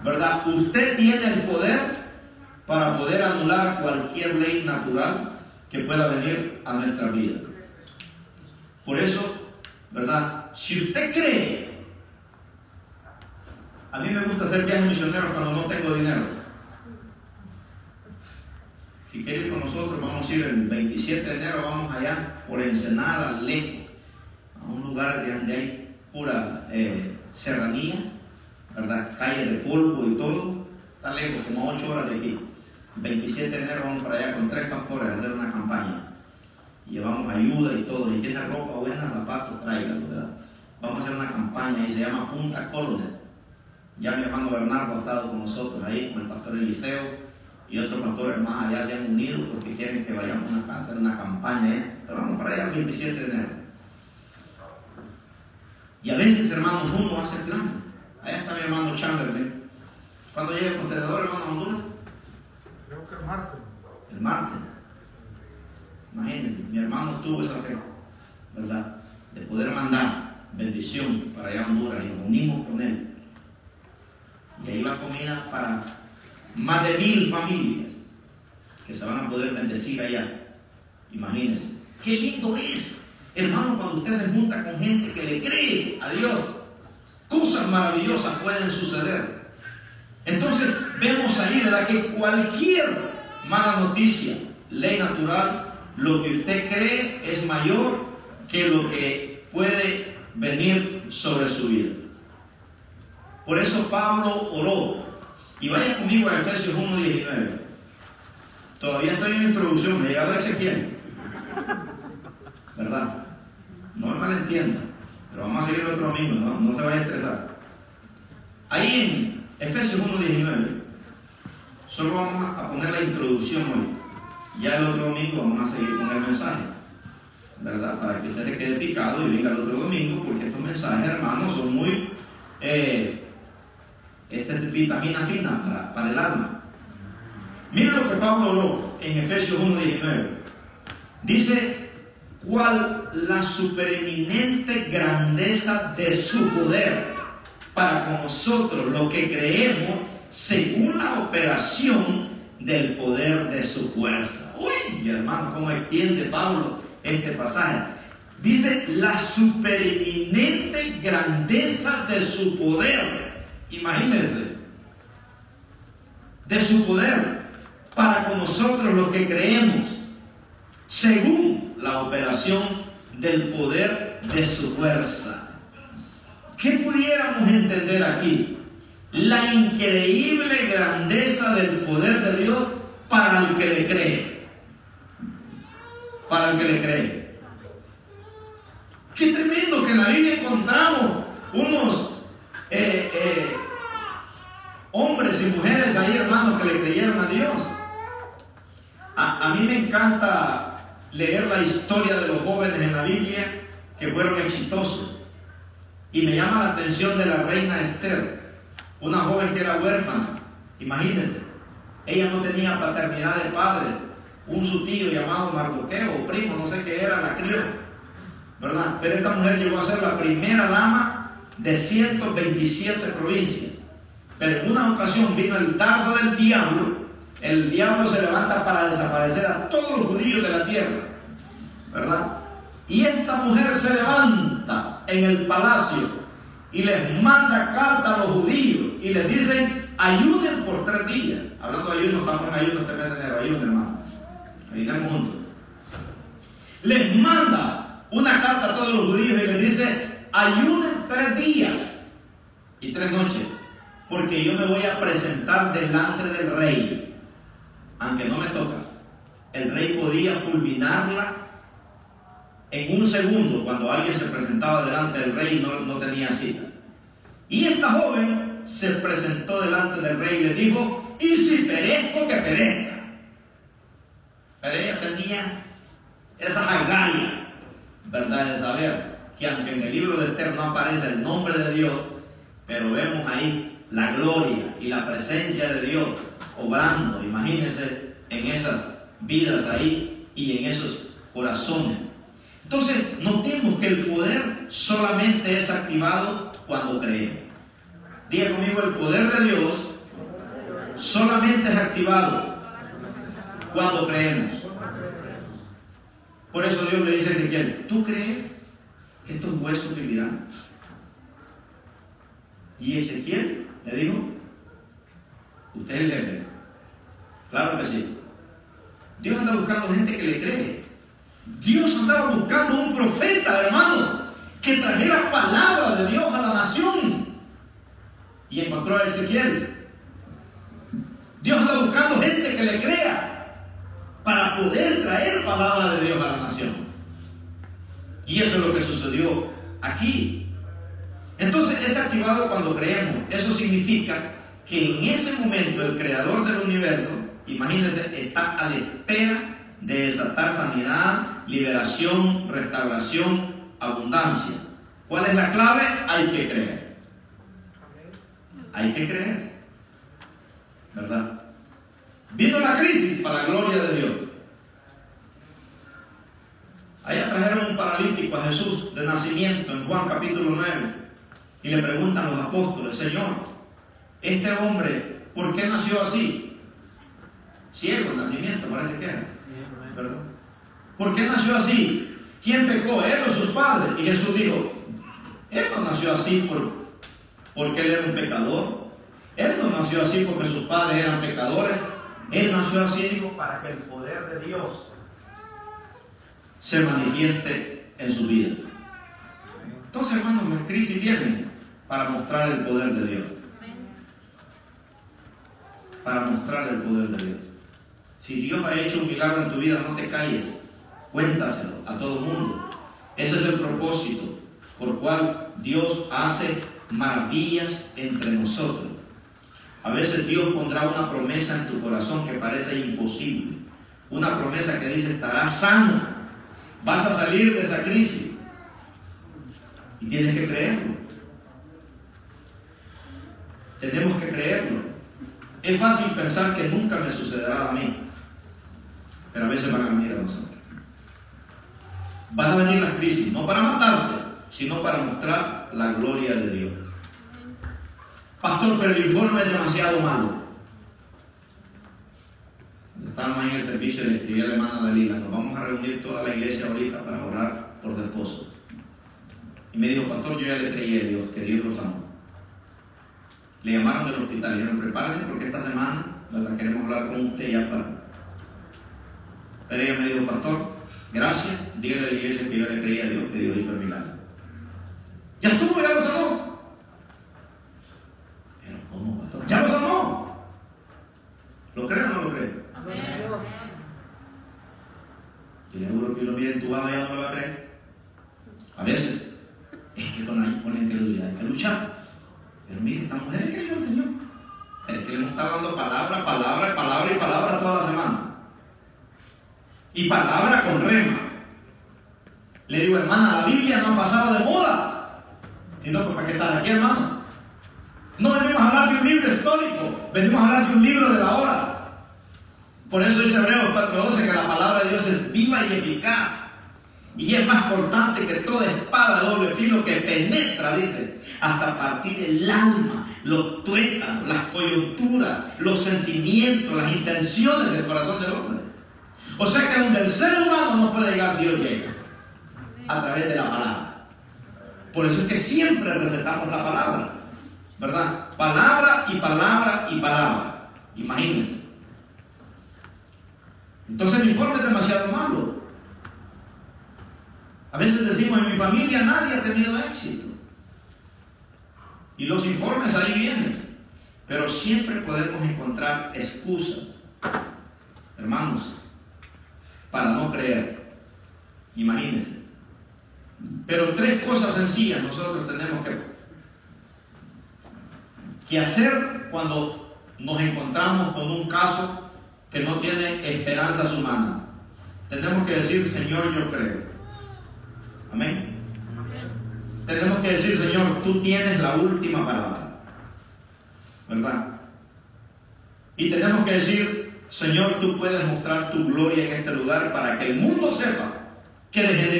Speaker 1: ¿verdad? Usted tiene el poder para poder anular cualquier ley natural que pueda venir a nuestra vida. Por eso, ¿verdad? Si usted cree, a mí me gusta hacer viajes misioneros cuando no tengo dinero. Si quiere ir con nosotros, vamos a ir el 27 de enero, vamos allá por Ensenada, lejos, a un lugar donde hay pura eh, serranía, ¿verdad? Calle de polvo y todo, está lejos, como a 8 horas de aquí. El 27 de enero vamos para allá con tres pastores a hacer una campaña. llevamos ayuda y todo, y tiene ropa buena, zapatos, tráigalo, ¿verdad? Vamos a hacer una campaña y se llama Punta Colonel. Ya mi hermano Bernardo ha estado con nosotros ahí, con el pastor Eliseo y otros pastores más allá se han unido porque quieren que vayamos a hacer una campaña. ¿eh? vamos para allá el 27 de enero. Y a veces, hermanos, uno hace plan. Allá está mi hermano Chamberlain. ¿Cuándo llega el contenedor, hermano, Honduras?
Speaker 2: Creo que el martes.
Speaker 1: El martes. Imagínense, mi hermano tuvo esa fe, ¿verdad? De poder mandar bendición para allá a Honduras y nos unimos con él. Ahí va comida para más de mil familias que se van a poder bendecir allá. Imagínense. Qué lindo es, hermano, cuando usted se junta con gente que le cree a Dios. Cosas maravillosas pueden suceder. Entonces vemos ahí, ¿verdad? Que cualquier mala noticia, ley natural, lo que usted cree es mayor que lo que puede venir sobre su vida. Por eso Pablo oró. Y vaya conmigo a Efesios 1.19. Todavía estoy en mi introducción, me he llegado a Ezequiel. ¿Verdad? No me malentienda. Pero vamos a seguir el otro domingo, ¿no? No te vayas a estresar. Ahí en Efesios 1.19, solo vamos a poner la introducción hoy. Ya el otro domingo vamos a seguir con el mensaje. ¿verdad? Para que usted se quede picado y venga el otro domingo, porque estos mensajes, hermanos, son muy. Eh, esta es vitamina fina para, para el alma. Miren lo que Pablo habló en Efesios 1.19. Dice, cuál la supereminente grandeza de su poder para con nosotros, lo que creemos, según la operación del poder de su fuerza. Uy, hermano, cómo extiende Pablo este pasaje. Dice la supereminente grandeza de su poder. Imagínense. De su poder para con nosotros los que creemos. Según la operación del poder de su fuerza. ¿Qué pudiéramos entender aquí? La increíble grandeza del poder de Dios para el que le cree para el que le cree. Qué tremendo que en la Biblia encontramos unos eh, eh, hombres y mujeres ahí, hermanos, que le creyeron a Dios. A, a mí me encanta leer la historia de los jóvenes en la Biblia que fueron exitosos. Y me llama la atención de la reina Esther, una joven que era huérfana. Imagínense, ella no tenía paternidad de padre. Un su tío llamado Mardoqueo, primo, no sé qué era, la crió. ¿Verdad? Pero esta mujer llegó a ser la primera dama de 127 provincias. Pero en una ocasión vino el dardo del diablo. El diablo se levanta para desaparecer a todos los judíos de la tierra. ¿Verdad? Y esta mujer se levanta en el palacio y les manda carta a los judíos y les dicen, ayuden por tres días. Hablando de ayuno, estamos en ayuno este mes de enero, ayuno hermano. Ayunemos juntos. Les manda una carta a todos los judíos y les dice, ayuden tres días y tres noches, porque yo me voy a presentar delante del rey, aunque no me toca. El rey podía fulminarla en un segundo cuando alguien se presentaba delante del rey y no, no tenía cita. Y esta joven se presentó delante del rey y le dijo, y si perezco, que perezca. Pero ella tenía esa agallas, ¿verdad? De saber que aunque en el libro de Esther no aparece el nombre de Dios, pero vemos ahí la gloria y la presencia de Dios obrando, imagínense, en esas vidas ahí y en esos corazones. Entonces, notemos que el poder solamente es activado cuando creemos. Diga conmigo, el poder de Dios solamente es activado cuando creemos. Por eso Dios le dice a Ezequiel, ¿tú crees que estos huesos vivirán? Y Ezequiel le dijo, usted le cree. Claro que sí. Dios anda buscando gente que le cree. Dios andaba buscando un profeta, hermano, que trajera palabra de Dios a la nación. Y encontró a Ezequiel. Dios anda buscando gente que le crea para poder traer palabra de Dios a la nación. Y eso es lo que sucedió aquí. Entonces es activado cuando creemos. Eso significa que en ese momento el creador del universo, imagínense, está a la espera de desatar sanidad, liberación, restauración, abundancia. ¿Cuál es la clave? Hay que creer. Hay que creer. ¿Verdad? Vino la crisis para la gloria de Dios. Allá trajeron un paralítico a Jesús de nacimiento en Juan capítulo 9 y le preguntan los apóstoles, Señor, este hombre, ¿por qué nació así? Ciego, nacimiento, parece que era. ¿Verdad? ¿Por qué nació así? ¿Quién pecó? ¿Él o sus padres? Y Jesús dijo, él no nació así por, porque él era un pecador. Él no nació así porque sus padres eran pecadores. Él nació así, dijo, para que el poder de Dios se manifieste en su vida. Entonces, hermanos, las crisis vienen para mostrar el poder de Dios. Para mostrar el poder de Dios. Si Dios ha hecho un milagro en tu vida, no te calles. Cuéntaselo a todo el mundo. Ese es el propósito por cual Dios hace maravillas entre nosotros. A veces Dios pondrá una promesa en tu corazón que parece imposible. Una promesa que dice, estarás sano. Vas a salir de esa crisis. Y tienes que creerlo. Tenemos que creerlo. Es fácil pensar que nunca me sucederá a mí. Pero a veces van a venir a nosotros. Van a venir las crisis, no para matarte, sino para mostrar la gloria de Dios. Pastor, pero el informe es demasiado malo. Estábamos ahí en el servicio y le escribí a la hermana Dalila, nos vamos a reunir toda la iglesia ahorita para orar por su esposo. Y me dijo, pastor, yo ya le creí a Dios, que Dios los amó. Le llamaron del hospital y dijeron, prepárese porque esta semana ¿verdad? queremos hablar con usted ya para... Pero ella me dijo, pastor, gracias, dígale a la iglesia que yo le creí a Dios, que Dios hizo el milagro. Ya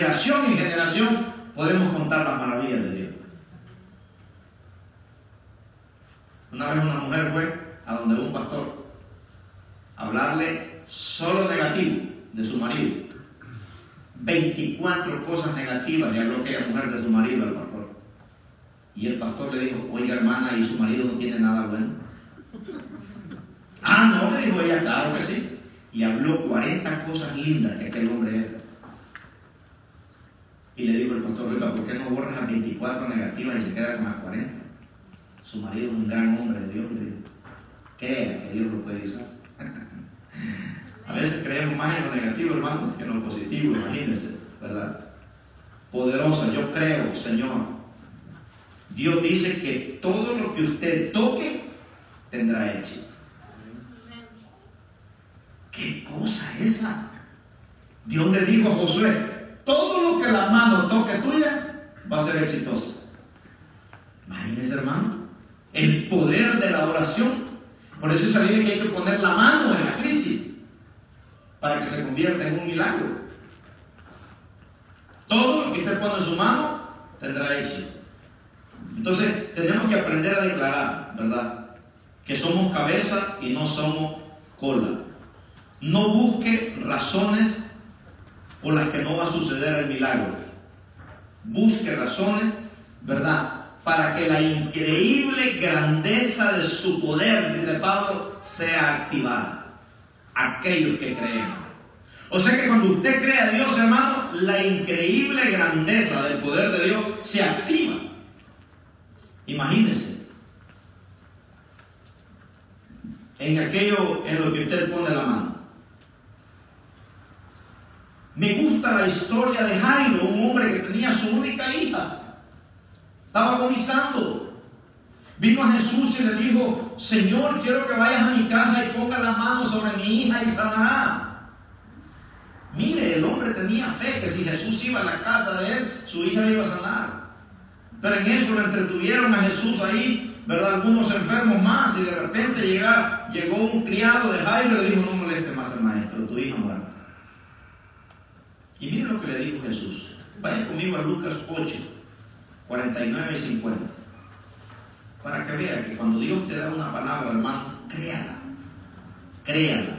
Speaker 1: generación en generación podemos contar las maravillas de Dios. Una vez una mujer fue a donde un pastor a hablarle solo negativo de su marido. 24 cosas negativas le habló aquella mujer de su marido al pastor. Y el pastor le dijo, oiga hermana, ¿y su marido no tiene nada bueno? Ah, no, le dijo ella, claro que sí. Y habló 40 cosas lindas que aquel hombre era. Y le dijo el pastor, oiga, ¿por qué no borras las 24 negativas y se queda con las 40? Su marido es un gran hombre de Dios, le. Crea que Dios lo puede usar. A veces creemos más en lo negativo, hermanos, que en lo positivo, imagínense, ¿verdad? Poderosa, yo creo, Señor. Dios dice que todo lo que usted toque tendrá éxito. ¿Qué cosa es esa? Dios le dijo a Josué, todo lo que la mano toque tuya va a ser exitosa. Imagínense, hermano, el poder de la oración. Por eso es que hay que poner la mano en la crisis para que se convierta en un milagro. Todo lo que usted pone en su mano tendrá éxito. Entonces, tenemos que aprender a declarar, ¿verdad? Que somos cabeza y no somos cola. No busque razones por las que no va a suceder el milagro. Busque razones, ¿verdad? Para que la increíble grandeza de su poder, dice Pablo, sea activada aquellos que creen. O sea que cuando usted cree a Dios, hermano, la increíble grandeza del poder de Dios se activa. Imagínese. En aquello en lo que usted pone la mano. Me gusta la historia de Jairo, un hombre que tenía su única hija. Estaba agonizando. Vino a Jesús y le dijo, Señor, quiero que vayas a mi casa y ponga la mano sobre mi hija y sanará. Mire, el hombre tenía fe que si Jesús iba a la casa de él, su hija iba a sanar. Pero en eso le entretuvieron a Jesús ahí, ¿verdad? Algunos enfermos más y de repente llega, llegó un criado de Jairo y le dijo, no moleste más al maestro, tu hija muere. Y mire lo que le dijo Jesús. Vaya conmigo a Lucas 8, 49 y 50. Para que vea que cuando Dios te da una palabra, hermano, créala. Créala.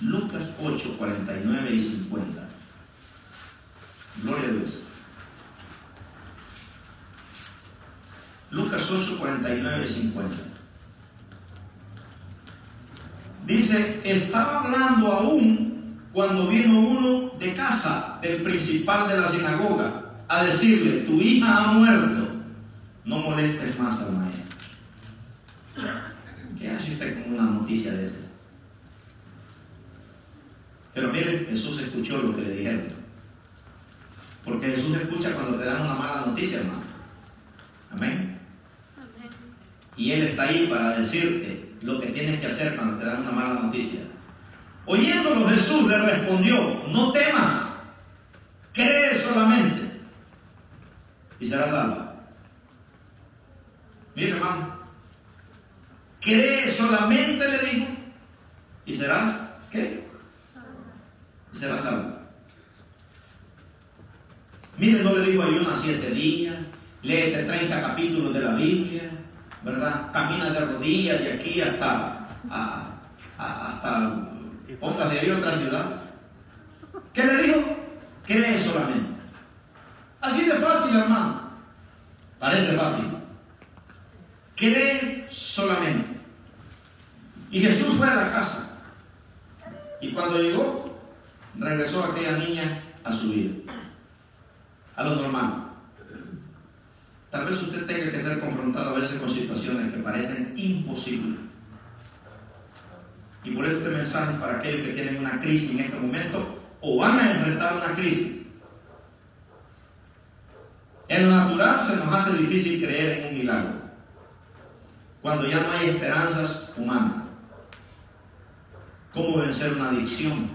Speaker 1: Lucas 8, 49 y 50. Gloria a Dios. Lucas 8, 49 y 50. Dice, estaba hablando aún cuando vino uno de casa del principal de la sinagoga a decirle, tu hija ha muerto, no molestes más al maestro. ¿Qué hace usted con una noticia de esas? Pero miren, Jesús escuchó lo que le dijeron. Porque Jesús escucha cuando te dan una mala noticia, hermano. Amén. Y Él está ahí para decirte, lo que tienes que hacer cuando te dan una mala noticia. Oyéndolo Jesús le respondió, no temas, cree solamente y serás salvo. Mire hermano, cree solamente le dijo y serás, ¿qué? Y serás salvo. Mire, no le digo ayuna siete días, léete 30 capítulos de la Biblia, ¿verdad? Camina de rodillas de aquí hasta, hasta pongas de ahí otra ciudad. ¿Qué le dijo? Cree solamente. Así de fácil, hermano. Parece fácil. Cree solamente. Y Jesús fue a la casa. Y cuando llegó, regresó aquella niña a su vida. A lo normal. Tal vez usted tenga que ser confrontado a veces con situaciones que parecen imposibles. Y por eso este mensaje para aquellos que tienen una crisis en este momento o van a enfrentar una crisis. En lo natural se nos hace difícil creer en un milagro, cuando ya no hay esperanzas humanas. ¿Cómo vencer una adicción?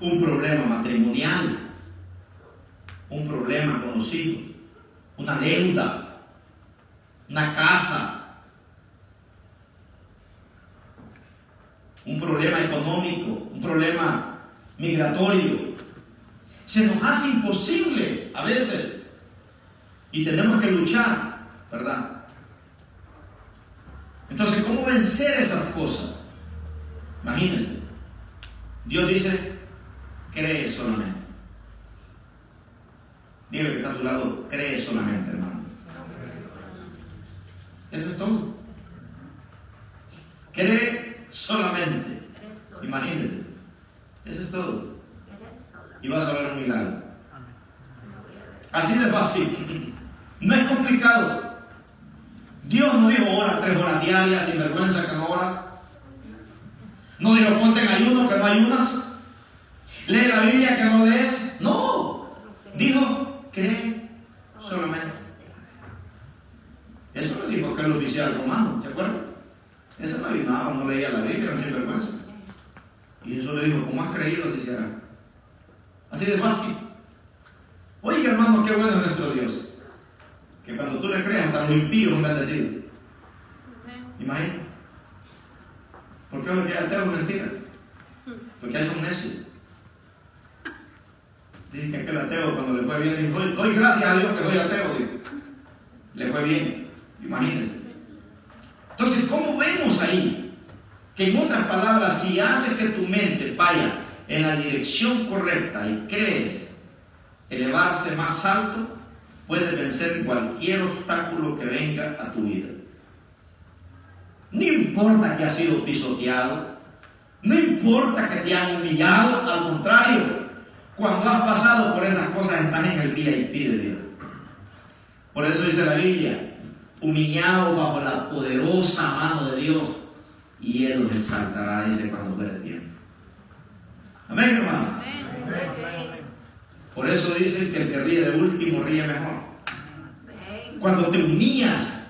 Speaker 1: Un problema matrimonial, un problema con los hijos, una deuda, una casa, un problema económico, un problema migratorio. Se nos hace imposible a veces y tenemos que luchar, ¿verdad? Entonces, ¿cómo vencer esas cosas? Imagínense. Dios dice, cree solamente. Dígale que está a su lado, cree solamente, hermano. Eso es todo. Cree solamente. Imagínate. Eso es todo. Y vas a ver un milagro. Así de fácil. No es complicado. Dios no dijo horas, tres horas diarias, sin vergüenza que no horas. No dijo ponte en ayuno que no ayunas. Lee la Biblia que no lees. No. Dijo cree solamente. Eso lo dijo aquel oficial romano, ¿se acuerdan? Ese no ayunaba, no leía la Biblia, no sin vergüenza. Y eso le dijo, ¿cómo has creído así será? Así de fácil. Oye, hermano, qué bueno es nuestro Dios. Que cuando tú le creas, hasta los impíos son bendecidos. Imagina. ¿Por qué que ateo es mentira? Porque hay son necios. Dice que aquel ateo cuando le fue bien dijo, doy, gracias a Dios que soy ateo. Le fue bien, imagínense. Entonces, ¿cómo vemos ahí? Que en otras palabras, si haces que tu mente vaya en la dirección correcta y crees elevarse más alto, puedes vencer cualquier obstáculo que venga a tu vida. No importa que has sido pisoteado, no importa que te han humillado, al contrario, cuando has pasado por esas cosas, estás en el día y pide Dios. Por eso dice la Biblia, humillado bajo la poderosa mano de Dios, y Él los exaltará, dice cuando fuera tiempo. Amén, hermano. Por eso dicen que el que ríe de último ríe mejor. Cuando te humillas,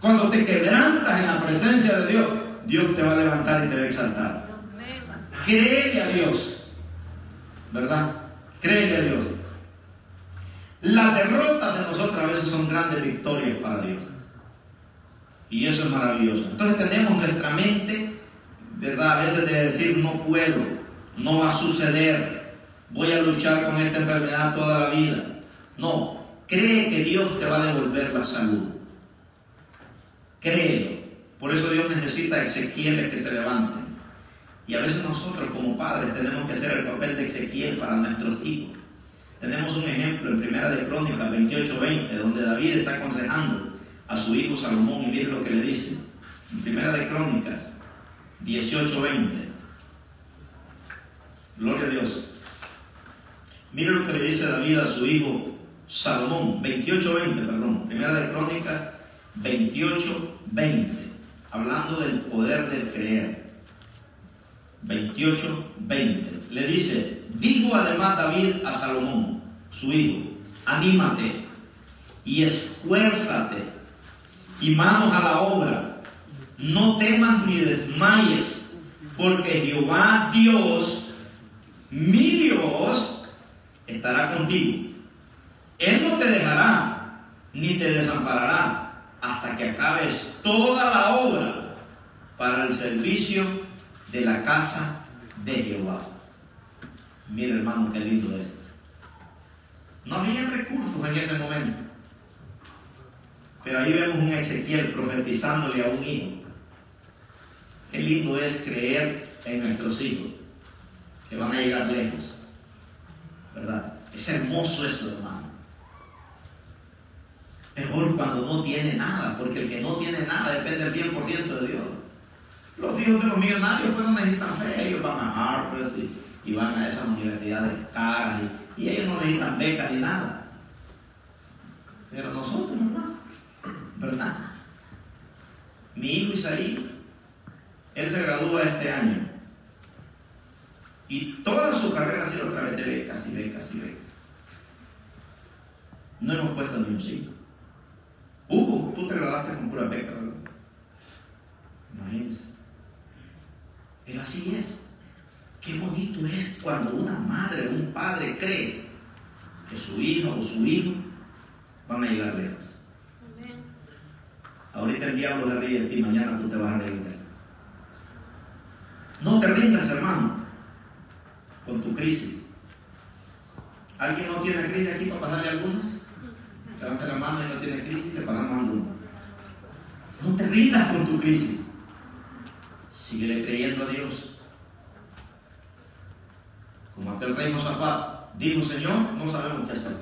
Speaker 1: cuando te quebrantas en la presencia de Dios, Dios te va a levantar y te va a exaltar. Créele a Dios. ¿verdad? Créele a Dios. Las derrotas de nosotros a veces son grandes victorias para Dios. Y eso es maravilloso. Entonces tenemos nuestra mente, ¿verdad? A veces de decir, no puedo, no va a suceder, voy a luchar con esta enfermedad toda la vida. No, cree que Dios te va a devolver la salud. Créelo. Por eso Dios necesita Ezequiel que se levante. Y a veces nosotros como padres tenemos que hacer el papel de Ezequiel para nuestros hijos. Tenemos un ejemplo en Primera de Crónicas 28-20, donde David está aconsejando a su hijo Salomón y mire lo que le dice. En Primera de Crónicas 18-20. Gloria a Dios. Mire lo que le dice David a su hijo Salomón, 28-20, perdón. Primera de Crónicas 28-20. Hablando del poder de creer. 28, 20. Le dice, dijo además David a Salomón, su hijo, anímate y esfuérzate y manos a la obra no temas ni desmayes, porque Jehová Dios, mi Dios, estará contigo. Él no te dejará ni te desamparará hasta que acabes toda la obra para el servicio de la casa de Jehová. Mira hermano, qué lindo es. No había recursos en ese momento. Pero ahí vemos un Ezequiel profetizándole a un hijo. Qué lindo es creer en nuestros hijos, que van a llegar lejos. ¿Verdad? Es hermoso eso, hermano. Mejor cuando no tiene nada, porque el que no tiene nada depende del 100% de Dios. Los hijos de los millonarios pues no necesitan fe, ellos van a Harvard y, van a esas universidades caras y, y ellos no necesitan becas ni nada. Pero nosotros, hermano, ¿verdad? Mi hijo Isaí, él se gradúa este año. Y toda su carrera ha sido a través de becas y becas y becas. No hemos puesto ni un signo. Hugo, tú te graduaste con pura beca, ¿verdad? Imagínense. Pero así es. Qué bonito es cuando una madre o un padre cree que su hija o su hijo van a llegar lejos. Ahorita el diablo se ríe de ti, mañana tú te vas a reír de él. No te rindas, hermano, con tu crisis. ¿Alguien no tiene crisis aquí para pasarle algunas? Levanta la mano y no tiene crisis, le pasamos algunas. No te rindas con tu crisis. Síguele creyendo a Dios. Como aquel rey Josafat dijo, Señor, no sabemos qué hacer.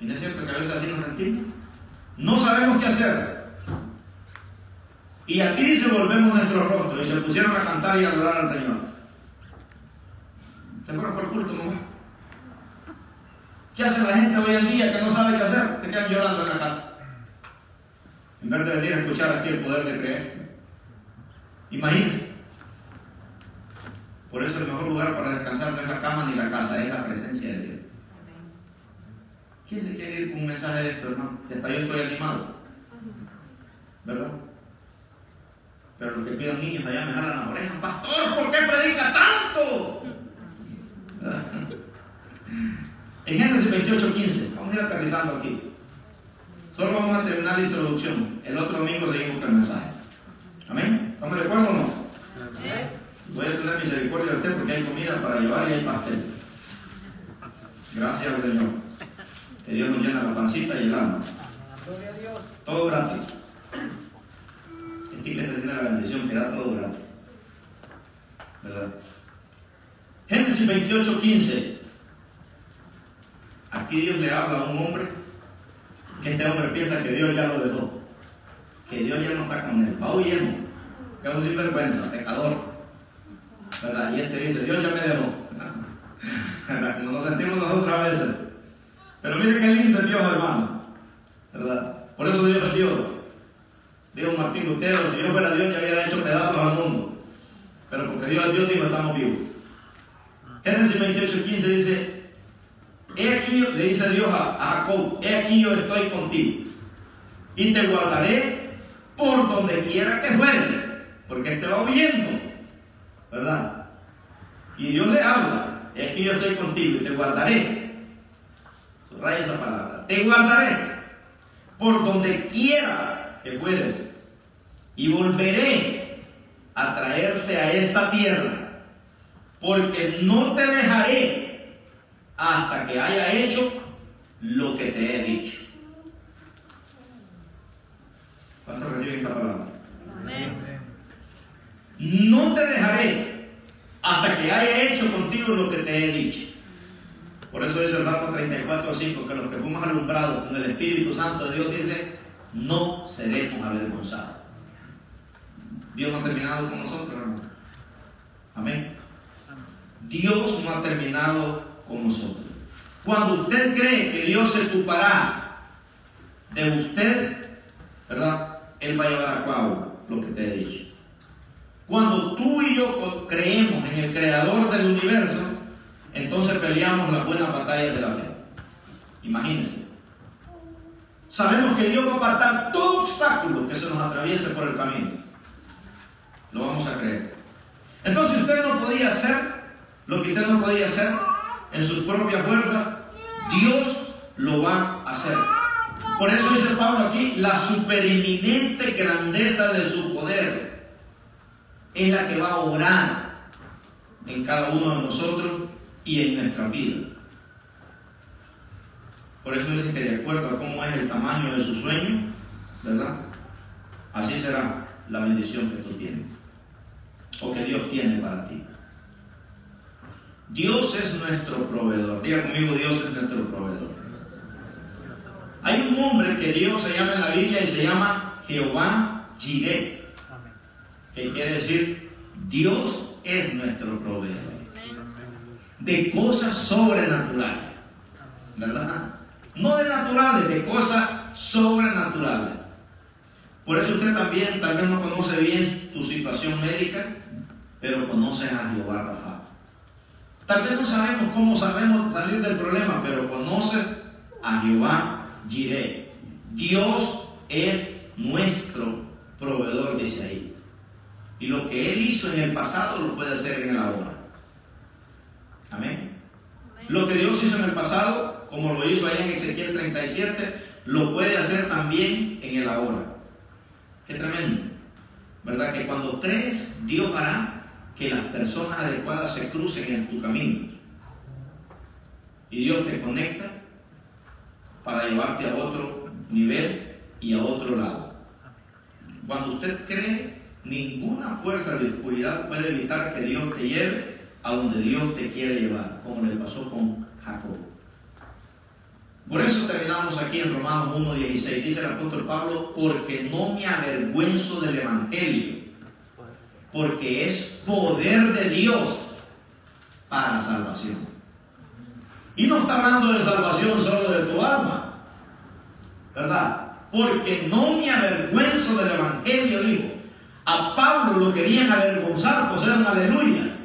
Speaker 1: Y no es cierto que a veces así nos sentimos. No sabemos qué hacer. Y aquí se volvemos nuestro rostro y se pusieron a cantar y a adorar al Señor. ¿Te fueron por culto, mujer? ¿Qué hace la gente hoy en día que no sabe qué hacer? Se quedan llorando en la casa. En vez de venir a escuchar aquí el poder de creer. Imagínense. Por eso el mejor lugar para descansar no es la cama ni la casa, es la presencia de Dios. ¿Quién se quiere ir con un mensaje de esto, hermano? Hasta yo estoy animado. ¿Verdad? Pero los que pidan niños allá me jalan las orejas. Pastor, ¿por qué predica tanto? en Génesis 28, 15. Vamos a ir aterrizando aquí. Solo vamos a terminar la introducción. El otro domingo seguimos con el mensaje. ¿Amén? ¿Estamos de acuerdo o no? Voy a tener misericordia de usted porque hay comida para llevar y hay pastel. Gracias al Señor. Que Dios nos llena la pancita y el alma. Todo gratis. Esta iglesia tiene la bendición que da todo gratis. ¿Verdad? Génesis 28, 15. Aquí Dios le habla a un hombre que este hombre piensa que Dios ya lo dejó. Que Dios ya no está con él. Va huyendo. Que es un sinvergüenza, pecador. Y este dice, Dios ya me dejó. ¿Verdad? Nos sentimos nosotros a veces. Pero mire qué lindo es Dios, hermano. ¿Verdad? Por eso Dios es Dios. Dijo Martín Lutero, si yo fuera Dios ya hubiera hecho pedazos al mundo. Pero porque Dios es Dios, dijo, estamos vivos. Génesis 28, 15 dice, he aquí, le dice Dios a, Jacob, he aquí yo estoy contigo. Y te guardaré por donde quiera que fueres. Porque te va huyendo. ¿Verdad? Y Dios le habla, he aquí yo estoy contigo y te guardaré. Subraya esa palabra. Te guardaré por donde quiera que fueres. Y volveré a traerte a esta tierra. Porque no te dejaré hasta que haya hecho lo que te he dicho. ¿Cuántos reciben esta palabra?
Speaker 3: Amén.
Speaker 1: No te dejaré hasta que haya hecho contigo lo que te he dicho. Por eso dice el Salmo 34, 5, que los que fuimos alumbrados con el Espíritu Santo de Dios dice, no seremos avergonzados. Dios no ha terminado con nosotros, hermano. Amén. Dios no ha terminado con nosotros. Cuando usted cree que Dios se ocupará de usted, ¿verdad? Él va a llevar a cabo lo que te he dicho. Cuando tú y yo creemos en el creador del universo, entonces peleamos las buenas batallas de la fe. Imagínense. Sabemos que Dios va a apartar todo obstáculo que se nos atraviese por el camino. Lo vamos a creer. Entonces usted no podía hacer lo que usted no podía hacer en sus propias fuerzas. Dios lo va a hacer. Por eso dice Pablo aquí, la supereminente grandeza de su poder es la que va a orar en cada uno de nosotros y en nuestra vida. Por eso dice que de acuerdo a cómo es el tamaño de su sueño, ¿verdad? Así será la bendición que tú tienes o que Dios tiene para ti. Dios es nuestro proveedor. Diga conmigo, Dios es nuestro proveedor. Hay un nombre que Dios se llama en la Biblia y se llama Jehová Jireh, que quiere decir Dios es nuestro proveedor de cosas sobrenaturales, ¿verdad? No de naturales, de cosas sobrenaturales. Por eso usted también, tal vez no conoce bien tu situación médica, pero conoce a Jehová Rafa. Tal vez no sabemos cómo sabemos salir del problema, pero conoces a Jehová Jireh. Dios es nuestro proveedor, dice ahí. Y lo que Él hizo en el pasado lo puede hacer en el ahora. Amén. Lo que Dios hizo en el pasado, como lo hizo ahí en Ezequiel 37, lo puede hacer también en el ahora. Qué tremendo. ¿Verdad? Que cuando crees, Dios hará que las personas adecuadas se crucen en tu camino. Y Dios te conecta para llevarte a otro nivel y a otro lado. Cuando usted cree, ninguna fuerza de oscuridad puede evitar que Dios te lleve a donde Dios te quiere llevar, como le pasó con Jacob. Por eso terminamos aquí en Romanos 1.16. Dice el apóstol Pablo, porque no me avergüenzo del Evangelio, porque es poder de Dios para salvación. Y no está hablando de salvación solo de tu alma, ¿verdad? Porque no me avergüenzo del Evangelio, dijo. A Pablo lo querían avergonzar, pues era un aleluya.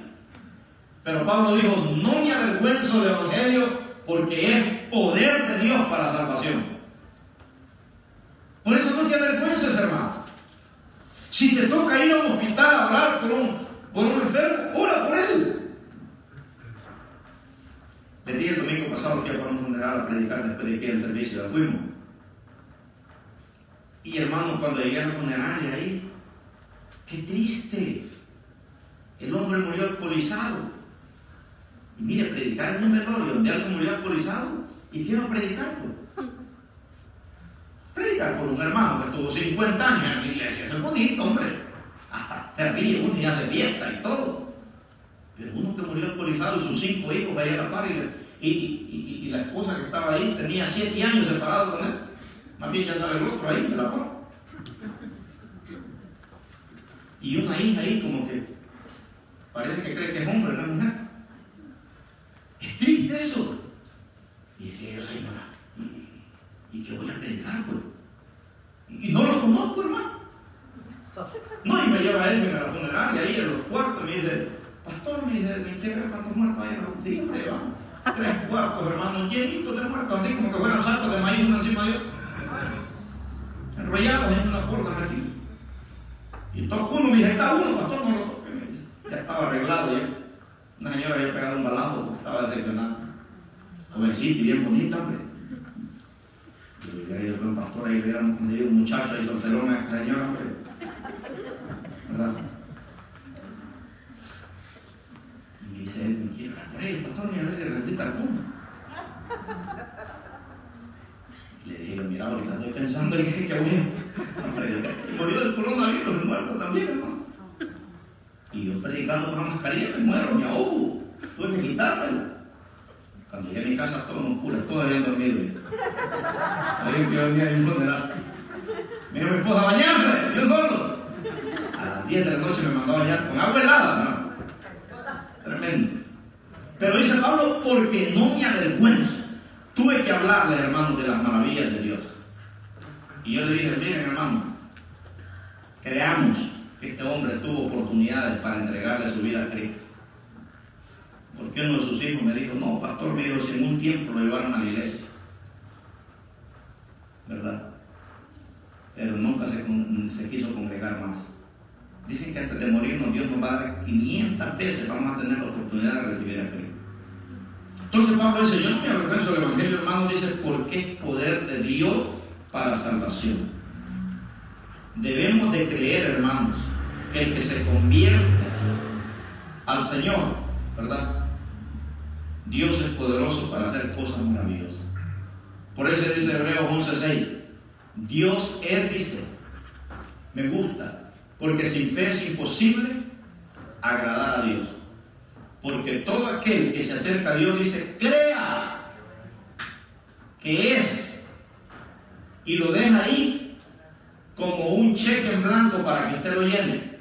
Speaker 1: Pero Pablo dijo, no me avergüenzo del Evangelio porque es poder de Dios para salvación. Por eso no te avergüences, hermano. Si te toca ir a un hospital a orar por un, por un enfermo, ora por él. Le dije el domingo pasado que iba para un funeral a predicar después de que el servicio la fuimos. Y hermano, cuando llegué a la funeraria ahí, qué triste. El hombre murió alcoholizado. Y mire, predicar en un velorio donde alguien murió alcoholizado y quiero predicarlo. Predicar por un hermano que tuvo 50 años en la iglesia, es bonito, hombre. Hasta terrible, uno ya de fiesta y todo. Pero uno que murió alcoholizado y sus cinco hijos ahí a la par y, y, y, la esposa que estaba ahí tenía siete años separado con él. Más bien ya andaba el otro ahí, la par. Y una hija ahí como que parece que cree que es hombre, no es mujer. Es triste eso. Y decía yo, señora, ¿y, y qué voy a predicar, pues? Y no los conozco, hermano. No, y me lleva a él a la funeraria, ahí en los cuartos, me dice, pastor, me dice, ¿me quiere ver cuántos muertos hay? Sí, hombre, vamos. Tres cuartos, hermano, llenitos de muertos, así como que fueran sacos de maíz uno encima de otro. Enrollados en una puerta aquí. Y toco uno, me dice, está uno, pastor, no lo toque. Ya estaba arreglado ya. Una señora había pegado un balazo porque estaba decepcionada. Jovencita y bien bonita, hombre. Yo hubiera ido con un pastor ahí, hubiéramos conseguido un muchacho ahí solterón a esta señora, hombre. ¿Verdad? Y me dice él, me por ella, pastor, me hablé de recita alguna. Le dije, mira, ahorita estoy pensando en que, voy a murió del coronavirus, el muerto también, hermano. Y yo predicando con la mascarilla me muero, me ahogo. Tuve que quitármela. Cuando llegué a mi casa, todo en oscuro, todos habían dormido. Alguien que venía en un funeral. Me dijo mi esposa, bañarse, yo solo. A las 10 de la noche me mandó a bañar con agua helada, ¿no? Tremendo. Pero dice Pablo, porque no me avergüenzo. Tuve que hablarle, hermano, de las maravillas de Dios. Y yo le dije, miren, hermano, creamos que este hombre tuvo oportunidades para entregarle su vida a Cristo. Porque uno de sus hijos me dijo, no, pastor, me dijo, si en un tiempo lo llevaron a la iglesia. ¿Verdad? se quiso congregar más. Dicen que antes de morirnos Dios nos va a dar 500 veces, vamos a tener la oportunidad de recibir a Cristo. Entonces Pablo dice, yo no me avergüenzo del Evangelio, hermano, dice, porque es poder de Dios para salvación. Debemos de creer, hermanos, que el que se convierte al Señor, ¿verdad? Dios es poderoso para hacer cosas maravillosas. Por eso dice Hebreos 11:6, Dios es, dice, me gusta, porque sin fe es imposible agradar a Dios. Porque todo aquel que se acerca a Dios dice, crea que es, y lo deja ahí como un cheque en blanco para que usted lo llene.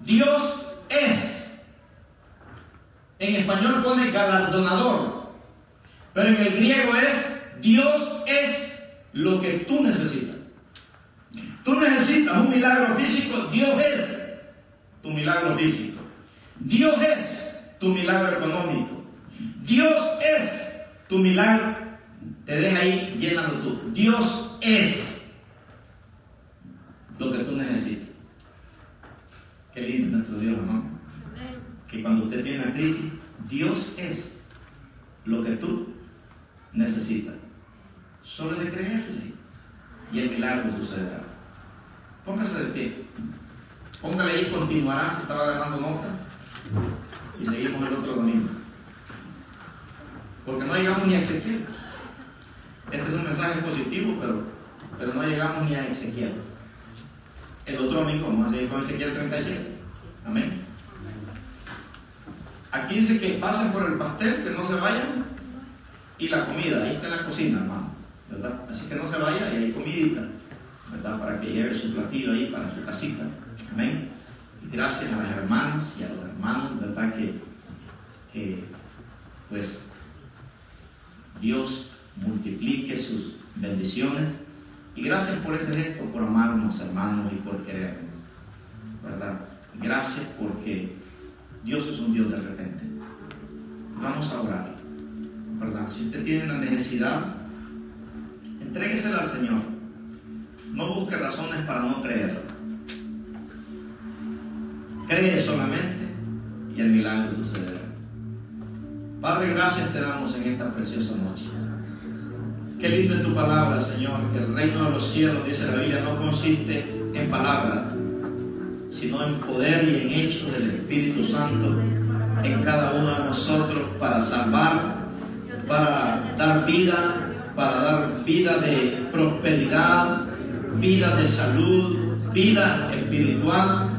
Speaker 1: Dios es. En español pone galardonador, pero en el griego es Dios es lo que tú necesitas. Tú necesitas un milagro físico, Dios es tu milagro físico. Dios es tu milagro económico. Dios es tu milagro. Te deja ahí, llénalo tú. Dios es lo que tú necesitas. Qué lindo es nuestro Dios, hermano. Que cuando usted tiene una crisis, Dios es lo que tú necesitas. Solo de creerle. Y el milagro sucederá. Póngase de pie. Póngale ahí, continuará, se estaba dando nota. Y seguimos el otro domingo. Porque no llegamos ni a Ezequiel. Este es un mensaje positivo, pero, pero no llegamos ni a Ezequiel. El otro domingo vamos a seguir con Ezequiel 37. Amén. Aquí dice que pasen por el pastel, que no se vayan. Y la comida, ahí está en la cocina, hermano. ¿verdad? Así que no se vaya y hay comidita, ¿verdad? Para que lleve su platillo ahí para su casita. Amén. Gracias a las hermanas y a los hermanos, ¿verdad? Que, que pues Dios multiplique sus bendiciones. Y gracias por ese gesto, por amarnos, hermanos, y por querernos. ¿Verdad? Gracias porque Dios es un Dios de repente. Vamos a orar. ¿Verdad? Si usted tiene una necesidad, entréguesela al Señor. No busque razones para no creer. Cree solamente y el milagro sucederá. Padre, gracias te damos en esta preciosa noche. Qué lindo es tu palabra, Señor, que el reino de los cielos, dice la Biblia, no consiste en palabras, sino en poder y en hecho del Espíritu Santo en cada uno de nosotros para salvar, para dar vida, para dar vida de prosperidad, vida de salud, vida espiritual.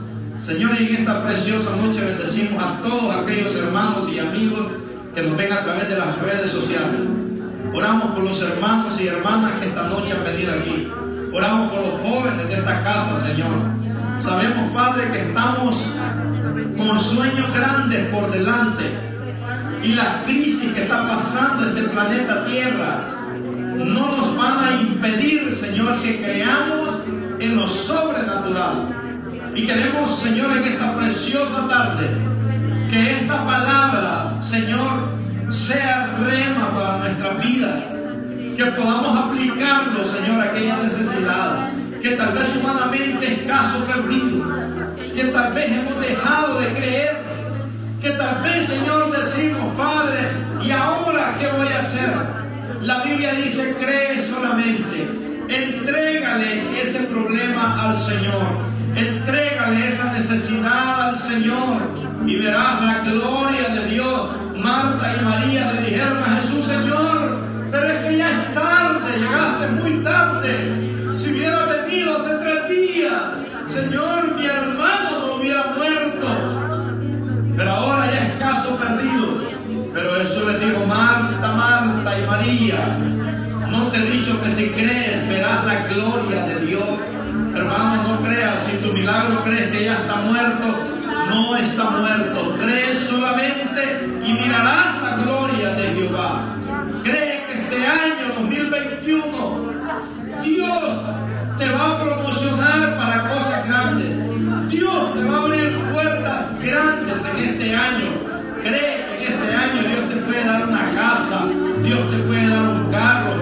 Speaker 1: Señor, en esta preciosa noche bendecimos a todos aquellos hermanos y amigos que nos ven a través de las redes sociales. Oramos por los hermanos y hermanas que esta noche han venido aquí. Oramos por los jóvenes de esta casa, Señor. Sabemos, Padre, que estamos con sueños grandes por delante. Y la crisis que está pasando este planeta Tierra no nos van a impedir, Señor, que creamos en lo sobrenatural. Y queremos, Señor, en esta preciosa tarde, que esta palabra, Señor, sea rema para nuestra vida. Que podamos aplicarlo, Señor, a aquella necesidad. Que tal vez humanamente es caso perdido. Que tal vez hemos dejado de creer. Que tal vez, Señor, decimos, Padre, ¿y ahora qué voy a hacer? La Biblia dice, cree solamente. Entrégale ese problema al Señor. Entrégale esa necesidad al Señor y verás la gloria de Dios. Marta y María le dijeron a Jesús, Señor, pero es que ya es tarde, llegaste muy tarde. Si hubiera venido hace tres días, Señor, mi hermano no hubiera muerto. Pero ahora ya es caso perdido. Pero Jesús le dijo, Marta, Marta y María, no te he dicho que si crees verás la gloria de Dios. Hermano, no creas, si tu milagro crees que ya está muerto, no está muerto. Cree solamente y mirarás la gloria de Jehová. Cree que este año 2021 Dios te va a promocionar para cosas grandes. Dios te va a abrir puertas grandes en este año. Cree que en este año Dios te puede dar una casa, Dios te puede dar un carro,